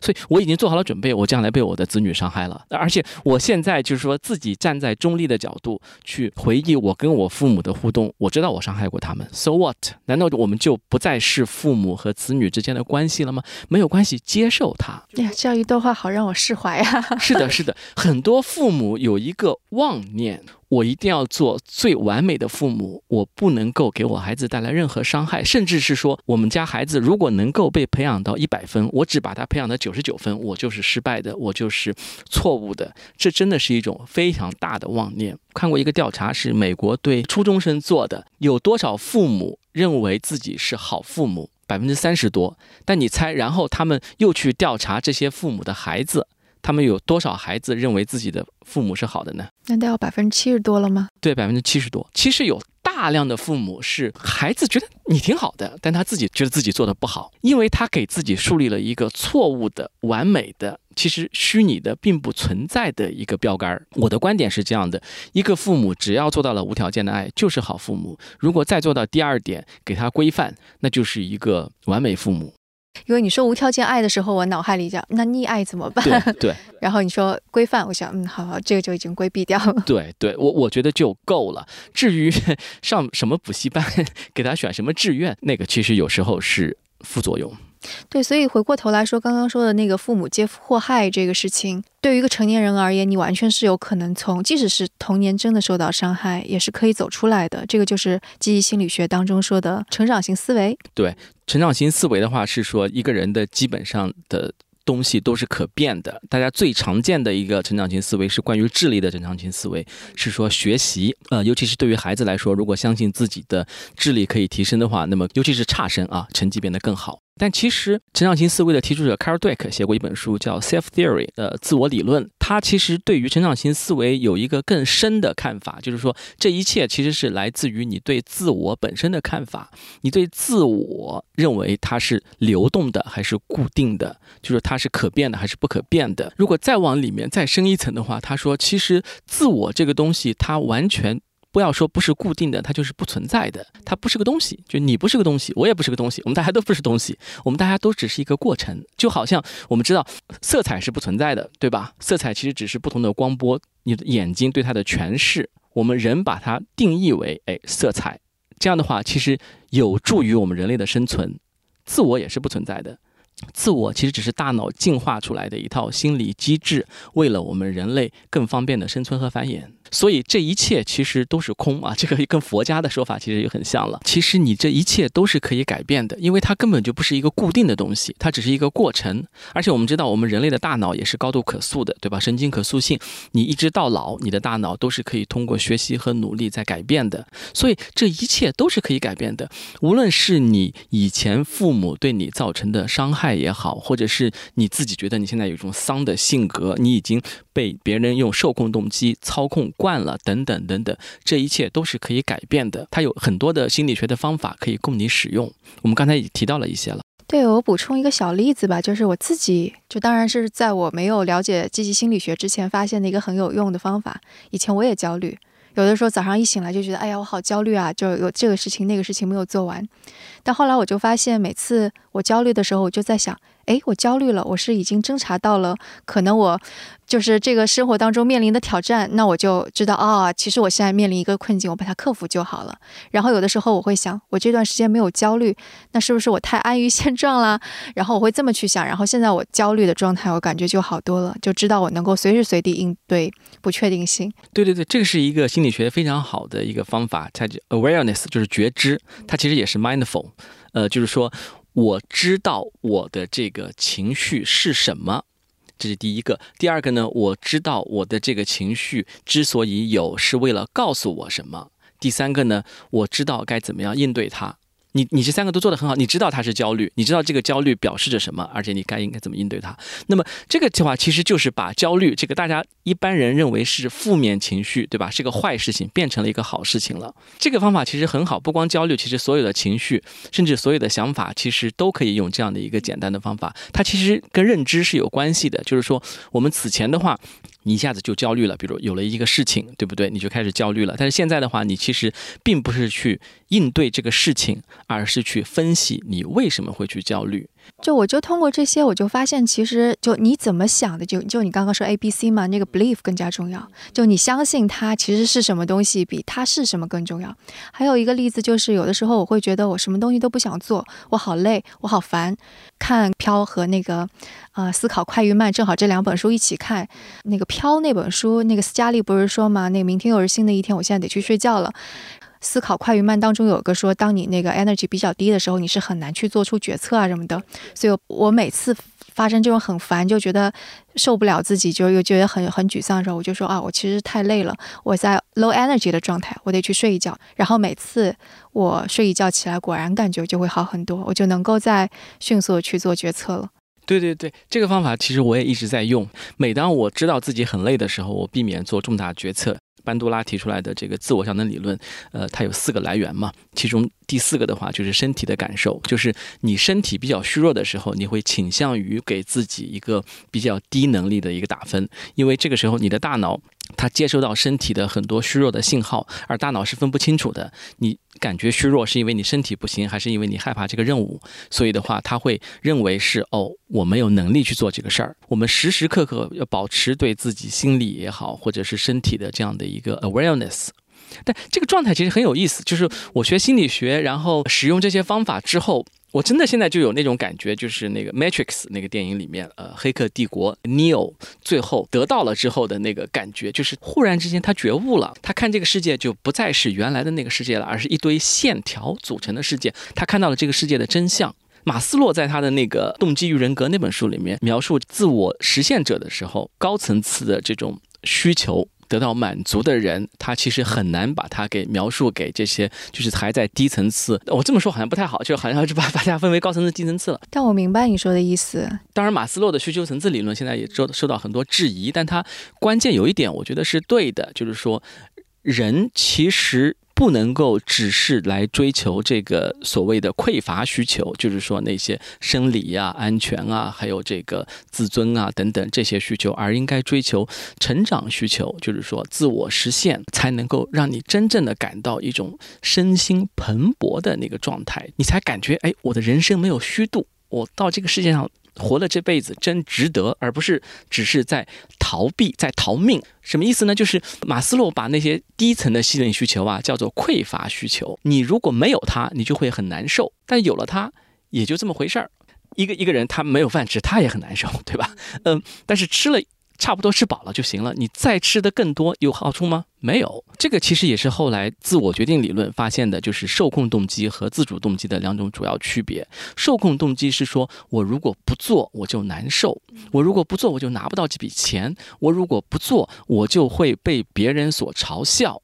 所以我已经做好了准备，我将来被我的子女伤害了。而且我现在就是说自己站在中立的角度去回忆我跟我父母的互动，我知道我伤害过他们。So what？难道我们就不再是父母和子女之间的关系了吗？没有关系，接受它。哎呀，这样一段话好让我释怀呀。是的，是的，很多父母有一个妄念。我一定要做最完美的父母，我不能够给我孩子带来任何伤害，甚至是说，我们家孩子如果能够被培养到一百分，我只把他培养到九十九分，我就是失败的，我就是错误的。这真的是一种非常大的妄念。看过一个调查，是美国对初中生做的，有多少父母认为自己是好父母？百分之三十多。但你猜，然后他们又去调查这些父母的孩子。他们有多少孩子认为自己的父母是好的呢？难道要百分之七十多了吗？对，百分之七十多。其实有大量的父母是孩子觉得你挺好的，但他自己觉得自己做的不好，因为他给自己树立了一个错误的、完美的、其实虚拟的、并不存在的一个标杆儿。我的观点是这样的：一个父母只要做到了无条件的爱，就是好父母；如果再做到第二点，给他规范，那就是一个完美父母。因为你说无条件爱的时候，我脑海里讲那溺爱怎么办？对。然后你说规范，我想嗯，好，好，这个就已经规避掉 了。对，对我我觉得就够了。至于 上什么补习班，给他选什么志愿，那个其实有时候是副作用。对，所以回过头来说，刚刚说的那个父母皆祸害这个事情，对于一个成年人而言，你完全是有可能从，即使是童年真的受到伤害，也是可以走出来的。这个就是积极心理学当中说的成长型思维。对，成长型思维的话，是说一个人的基本上的。东西都是可变的。大家最常见的一个成长型思维是关于智力的成长型思维，是说学习。呃，尤其是对于孩子来说，如果相信自己的智力可以提升的话，那么尤其是差生啊，成绩变得更好。但其实成长型思维的提出者 Carol Dweck 写过一本书叫《Self Theory》呃，自我理论。他其实对于成长型思维有一个更深的看法，就是说这一切其实是来自于你对自我本身的看法。你对自我认为它是流动的还是固定的？就是它是可变的还是不可变的？如果再往里面再深一层的话，他说其实自我这个东西它完全。不要说不是固定的，它就是不存在的，它不是个东西。就你不是个东西，我也不是个东西，我们大家都不是东西，我们大家都只是一个过程。就好像我们知道色彩是不存在的，对吧？色彩其实只是不同的光波，你的眼睛对它的诠释。我们人把它定义为哎色彩，这样的话其实有助于我们人类的生存。自我也是不存在的，自我其实只是大脑进化出来的一套心理机制，为了我们人类更方便的生存和繁衍。所以这一切其实都是空啊，这个跟佛家的说法其实也很像了。其实你这一切都是可以改变的，因为它根本就不是一个固定的东西，它只是一个过程。而且我们知道，我们人类的大脑也是高度可塑的，对吧？神经可塑性，你一直到老，你的大脑都是可以通过学习和努力在改变的。所以这一切都是可以改变的，无论是你以前父母对你造成的伤害也好，或者是你自己觉得你现在有一种丧的性格，你已经被别人用受控动机操控。惯了，等等等等，这一切都是可以改变的。它有很多的心理学的方法可以供你使用。我们刚才也提到了一些了。对我补充一个小例子吧，就是我自己，就当然是在我没有了解积极心理学之前发现的一个很有用的方法。以前我也焦虑，有的时候早上一醒来就觉得，哎呀，我好焦虑啊，就有这个事情那个事情没有做完。但后来我就发现，每次我焦虑的时候，我就在想。哎，我焦虑了，我是已经侦查到了，可能我就是这个生活当中面临的挑战，那我就知道啊，其实我现在面临一个困境，我把它克服就好了。然后有的时候我会想，我这段时间没有焦虑，那是不是我太安于现状了？然后我会这么去想，然后现在我焦虑的状态，我感觉就好多了，就知道我能够随时随地应对不确定性。对对对，这个是一个心理学非常好的一个方法，它叫 awareness，就是觉知，它其实也是 mindful，呃，就是说。我知道我的这个情绪是什么，这是第一个。第二个呢，我知道我的这个情绪之所以有，是为了告诉我什么。第三个呢，我知道该怎么样应对它。你你这三个都做得很好，你知道他是焦虑，你知道这个焦虑表示着什么，而且你该应该怎么应对它。那么这个计划其实就是把焦虑这个大家一般人认为是负面情绪，对吧？是个坏事情，变成了一个好事情了。这个方法其实很好，不光焦虑，其实所有的情绪，甚至所有的想法，其实都可以用这样的一个简单的方法。它其实跟认知是有关系的，就是说我们此前的话。你一下子就焦虑了，比如有了一个事情，对不对？你就开始焦虑了。但是现在的话，你其实并不是去应对这个事情，而是去分析你为什么会去焦虑。就我就通过这些，我就发现其实就你怎么想的，就就你刚刚说 A B C 嘛，那个 belief 更加重要。就你相信它其实是什么东西，比它是什么更重要。还有一个例子就是，有的时候我会觉得我什么东西都不想做，我好累，我好烦。看《飘》和那个呃《思考快与慢》，正好这两本书一起看。那个《飘》那本书，那个斯嘉丽不是说嘛，那明天又是新的一天，我现在得去睡觉了。思考快与慢当中有个说，当你那个 energy 比较低的时候，你是很难去做出决策啊什么的。所以我每次发生这种很烦，就觉得受不了自己，就又觉得很很沮丧的时候，我就说啊，我其实太累了，我在 low energy 的状态，我得去睡一觉。然后每次我睡一觉起来，果然感觉就会好很多，我就能够再迅速的去做决策了。对对对，这个方法其实我也一直在用。每当我知道自己很累的时候，我避免做重大决策。班多拉提出来的这个自我效能理论，呃，它有四个来源嘛，其中第四个的话就是身体的感受，就是你身体比较虚弱的时候，你会倾向于给自己一个比较低能力的一个打分，因为这个时候你的大脑。它接收到身体的很多虚弱的信号，而大脑是分不清楚的。你感觉虚弱是因为你身体不行，还是因为你害怕这个任务？所以的话，他会认为是哦，我没有能力去做这个事儿。我们时时刻刻要保持对自己心理也好，或者是身体的这样的一个 awareness。但这个状态其实很有意思，就是我学心理学，然后使用这些方法之后。我真的现在就有那种感觉，就是那个《Matrix》那个电影里面，呃，《黑客帝国》Neo 最后得到了之后的那个感觉，就是忽然之间他觉悟了，他看这个世界就不再是原来的那个世界了，而是一堆线条组成的世界。他看到了这个世界的真相。马斯洛在他的那个《动机与人格》那本书里面描述自我实现者的时候，高层次的这种需求。得到满足的人，他其实很难把他给描述给这些，就是还在低层次。我这么说好像不太好，就好像是把把大家分为高层次、低层次了。但我明白你说的意思。当然，马斯洛的需求层次理论现在也受受到很多质疑，但它关键有一点，我觉得是对的，就是说，人其实。不能够只是来追求这个所谓的匮乏需求，就是说那些生理呀、安全啊，还有这个自尊啊等等这些需求，而应该追求成长需求，就是说自我实现，才能够让你真正的感到一种身心蓬勃的那个状态，你才感觉哎，我的人生没有虚度，我到这个世界上。活了这辈子真值得，而不是只是在逃避、在逃命。什么意思呢？就是马斯洛把那些低层的心理需求啊，叫做匮乏需求。你如果没有它，你就会很难受；但有了它，也就这么回事儿。一个一个人他没有饭吃，他也很难受，对吧？嗯，但是吃了。差不多吃饱了就行了，你再吃的更多有好处吗？没有。这个其实也是后来自我决定理论发现的，就是受控动机和自主动机的两种主要区别。受控动机是说我如果不做我就难受，我如果不做我就拿不到这笔钱，我如果不做我就会被别人所嘲笑。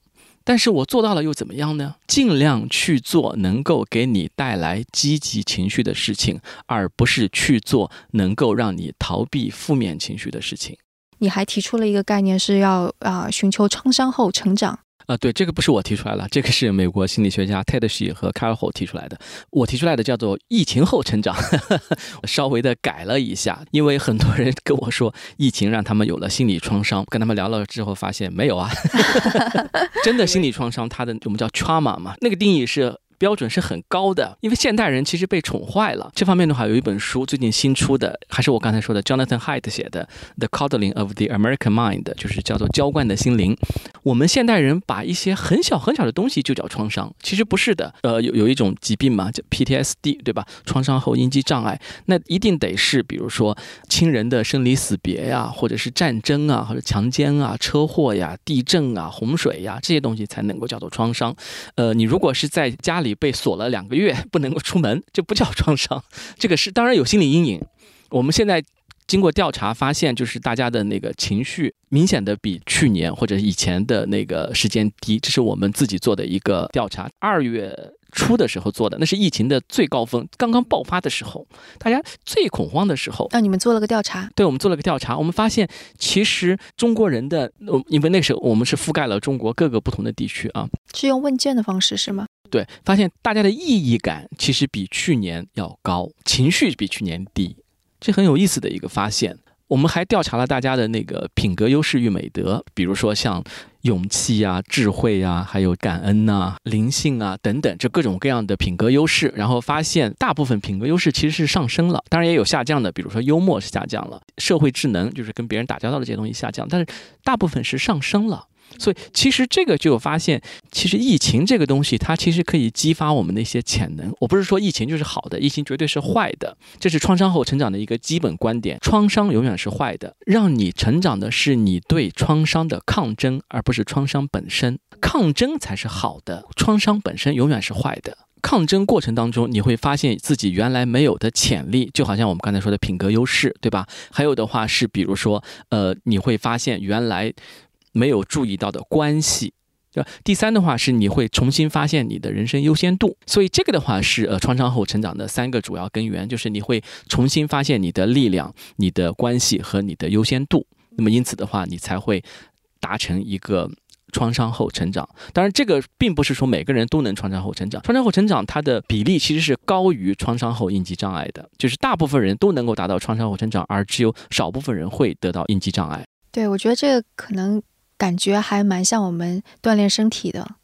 但是我做到了又怎么样呢？尽量去做能够给你带来积极情绪的事情，而不是去做能够让你逃避负面情绪的事情。你还提出了一个概念，是要啊寻求创伤后成长。啊，对，这个不是我提出来了，这个是美国心理学家 Ted s h 和 Carol 提出来的。我提出来的叫做疫情后成长，稍微的改了一下，因为很多人跟我说疫情让他们有了心理创伤，跟他们聊了之后发现没有啊，真的心理创伤，它的我们叫 trauma 嘛，那个定义是。标准是很高的，因为现代人其实被宠坏了。这方面的话，有一本书最近新出的，还是我刚才说的 Jonathan Haidt 写的《The Coddling of the American Mind》，就是叫做娇惯的心灵。我们现代人把一些很小很小的东西就叫创伤，其实不是的。呃，有有一种疾病嘛，叫 PTSD，对吧？创伤后应激障碍，那一定得是比如说亲人的生离死别呀，或者是战争啊，或者强奸啊、车祸呀、地震啊、洪水呀这些东西才能够叫做创伤。呃，你如果是在家里被锁了两个月，不能够出门，这不叫 创伤。这个是当然有心理阴影。我们现在经过调查发现，就是大家的那个情绪明显的比去年或者以前的那个时间低。这是我们自己做的一个调查，二月初的时候做的，那是疫情的最高峰，刚刚爆发的时候，大家最恐慌的时候。那你们做了个调查？对，我们做了个调查，我们发现其实中国人的，因为那时候我们是覆盖了中国各个不同的地区啊，是用问卷的方式是吗？对，发现大家的意义感其实比去年要高，情绪比去年低，这很有意思的一个发现。我们还调查了大家的那个品格优势与美德，比如说像勇气呀、智慧呀，还有感恩呐、灵性啊等等，这各种各样的品格优势。然后发现大部分品格优势其实是上升了，当然也有下降的，比如说幽默是下降了，社会智能就是跟别人打交道的这些东西下降，但是大部分是上升了。所以其实这个就发现，其实疫情这个东西，它其实可以激发我们的一些潜能。我不是说疫情就是好的，疫情绝对是坏的，这是创伤后成长的一个基本观点。创伤永远是坏的，让你成长的是你对创伤的抗争，而不是创伤本身。抗争才是好的，创伤本身永远是坏的。抗争过程当中，你会发现自己原来没有的潜力，就好像我们刚才说的品格优势，对吧？还有的话是，比如说，呃，你会发现原来。没有注意到的关系，对吧？第三的话是你会重新发现你的人生优先度，所以这个的话是呃创伤后成长的三个主要根源，就是你会重新发现你的力量、你的关系和你的优先度。那么因此的话，你才会达成一个创伤后成长。当然，这个并不是说每个人都能创伤后成长，创伤后成长它的比例其实是高于创伤后应激障碍的，就是大部分人都能够达到创伤后成长，而只有少部分人会得到应激障碍。对，我觉得这个可能。感觉还蛮像我们锻炼身体的，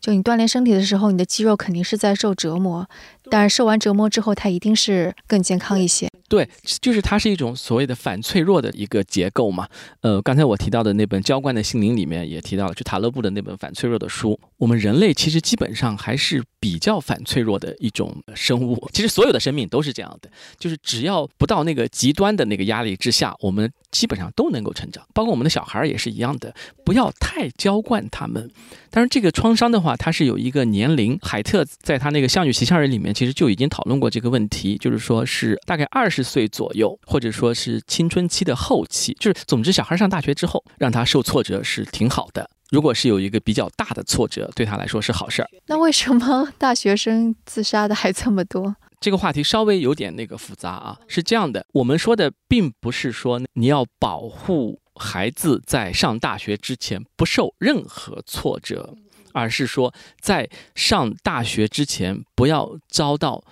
就你锻炼身体的时候，你的肌肉肯定是在受折磨，但是受完折磨之后，它一定是更健康一些。对，就是它是一种所谓的反脆弱的一个结构嘛。呃，刚才我提到的那本《浇灌的心灵》里面也提到了，就塔勒布的那本反脆弱的书。我们人类其实基本上还是比较反脆弱的一种生物。其实所有的生命都是这样的，就是只要不到那个极端的那个压力之下，我们基本上都能够成长。包括我们的小孩也是一样的，不要太娇惯他们。但是这个创伤的话，它是有一个年龄。海特在他那个《项羽骑象人》里面其实就已经讨论过这个问题，就是说是大概二十。岁左右，或者说是青春期的后期，就是总之，小孩上大学之后，让他受挫折是挺好的。如果是有一个比较大的挫折，对他来说是好事儿。那为什么大学生自杀的还这么多？这个话题稍微有点那个复杂啊。是这样的，我们说的并不是说你要保护孩子在上大学之前不受任何挫折，而是说在上大学之前不要遭到。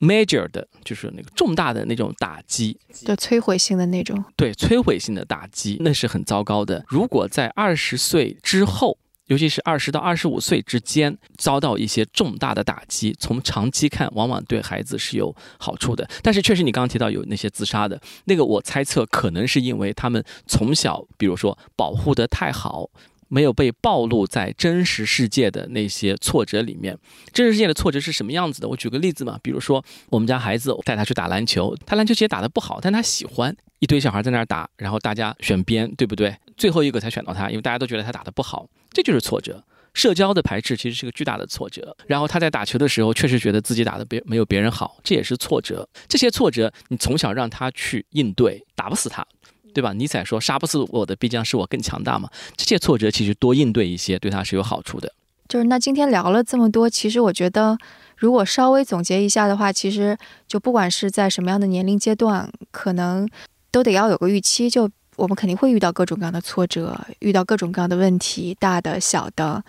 major 的就是那个重大的那种打击，就摧毁性的那种。对，摧毁性的打击那是很糟糕的。如果在二十岁之后，尤其是二十到二十五岁之间遭到一些重大的打击，从长期看，往往对孩子是有好处的。但是确实，你刚刚提到有那些自杀的那个，我猜测可能是因为他们从小，比如说保护的太好。没有被暴露在真实世界的那些挫折里面。真实世界的挫折是什么样子的？我举个例子嘛，比如说我们家孩子带他去打篮球，他篮球其实打得不好，但他喜欢。一堆小孩在那儿打，然后大家选边，对不对？最后一个才选到他，因为大家都觉得他打得不好，这就是挫折。社交的排斥其实是个巨大的挫折。然后他在打球的时候，确实觉得自己打的别没有别人好，这也是挫折。这些挫折，你从小让他去应对，打不死他。对吧？尼采说：“杀不死我的，必将使我更强大嘛。”这些挫折其实多应对一些，对他是有好处的。就是那今天聊了这么多，其实我觉得，如果稍微总结一下的话，其实就不管是在什么样的年龄阶段，可能都得要有个预期。就我们肯定会遇到各种各样的挫折，遇到各种各样的问题，大的、小的。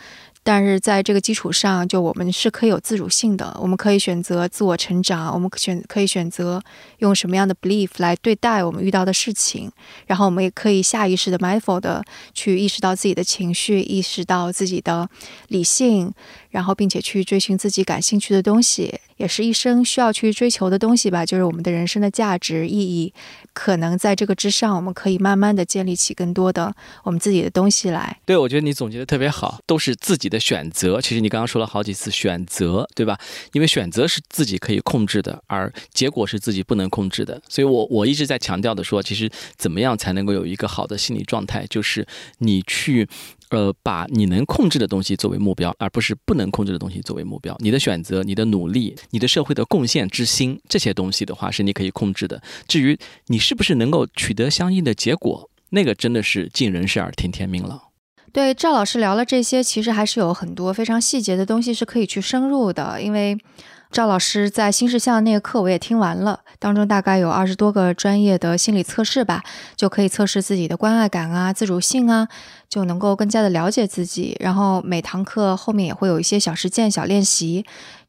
但是在这个基础上，就我们是可以有自主性的，我们可以选择自我成长，我们选可以选择用什么样的 belief 来对待我们遇到的事情，然后我们也可以下意识的 mindful 的去意识到自己的情绪，意识到自己的理性，然后并且去追寻自己感兴趣的东西，也是一生需要去追求的东西吧，就是我们的人生的价值意义。可能在这个之上，我们可以慢慢的建立起更多的我们自己的东西来。对，我觉得你总结的特别好，都是自己的选择。其实你刚刚说了好几次选择，对吧？因为选择是自己可以控制的，而结果是自己不能控制的。所以我我一直在强调的说，其实怎么样才能够有一个好的心理状态，就是你去。呃，把你能控制的东西作为目标，而不是不能控制的东西作为目标。你的选择、你的努力、你的社会的贡献之心，这些东西的话是你可以控制的。至于你是不是能够取得相应的结果，那个真的是尽人事而听天命了。对赵老师聊了这些，其实还是有很多非常细节的东西是可以去深入的，因为。赵老师在新事项那个课我也听完了，当中大概有二十多个专业的心理测试吧，就可以测试自己的关爱感啊、自主性啊。就能够更加的了解自己。然后每堂课后面也会有一些小实践、小练习。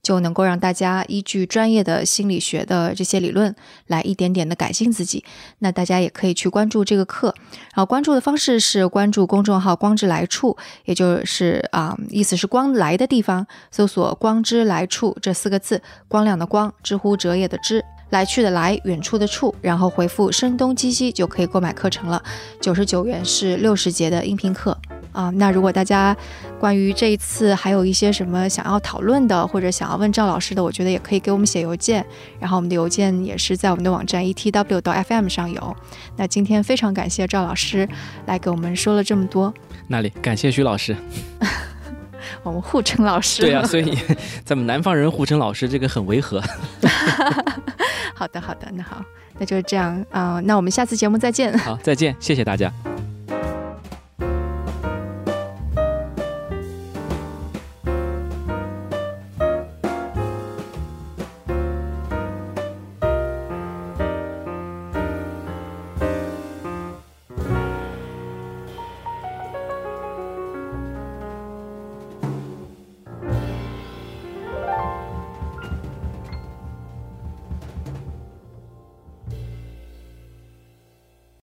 就能够让大家依据专业的心理学的这些理论来一点点的改进自己。那大家也可以去关注这个课，然后关注的方式是关注公众号“光之来处”，也就是啊，意思是光来的地方，搜索“光之来处”这四个字，光亮的光，知乎者也的知，来去的来，远处的处，然后回复“声东击西”就可以购买课程了，九十九元是六十节的音频课。啊，那如果大家关于这一次还有一些什么想要讨论的，或者想要问赵老师的，我觉得也可以给我们写邮件，然后我们的邮件也是在我们的网站 e t w 到 f m 上有。那今天非常感谢赵老师来给我们说了这么多，那里感谢徐老师，我们互称老师。对呀，所以咱们南方人互称老师这个很违和。好的，好的，那好，那就是这样啊，那我们下次节目再见。好，再见，谢谢大家。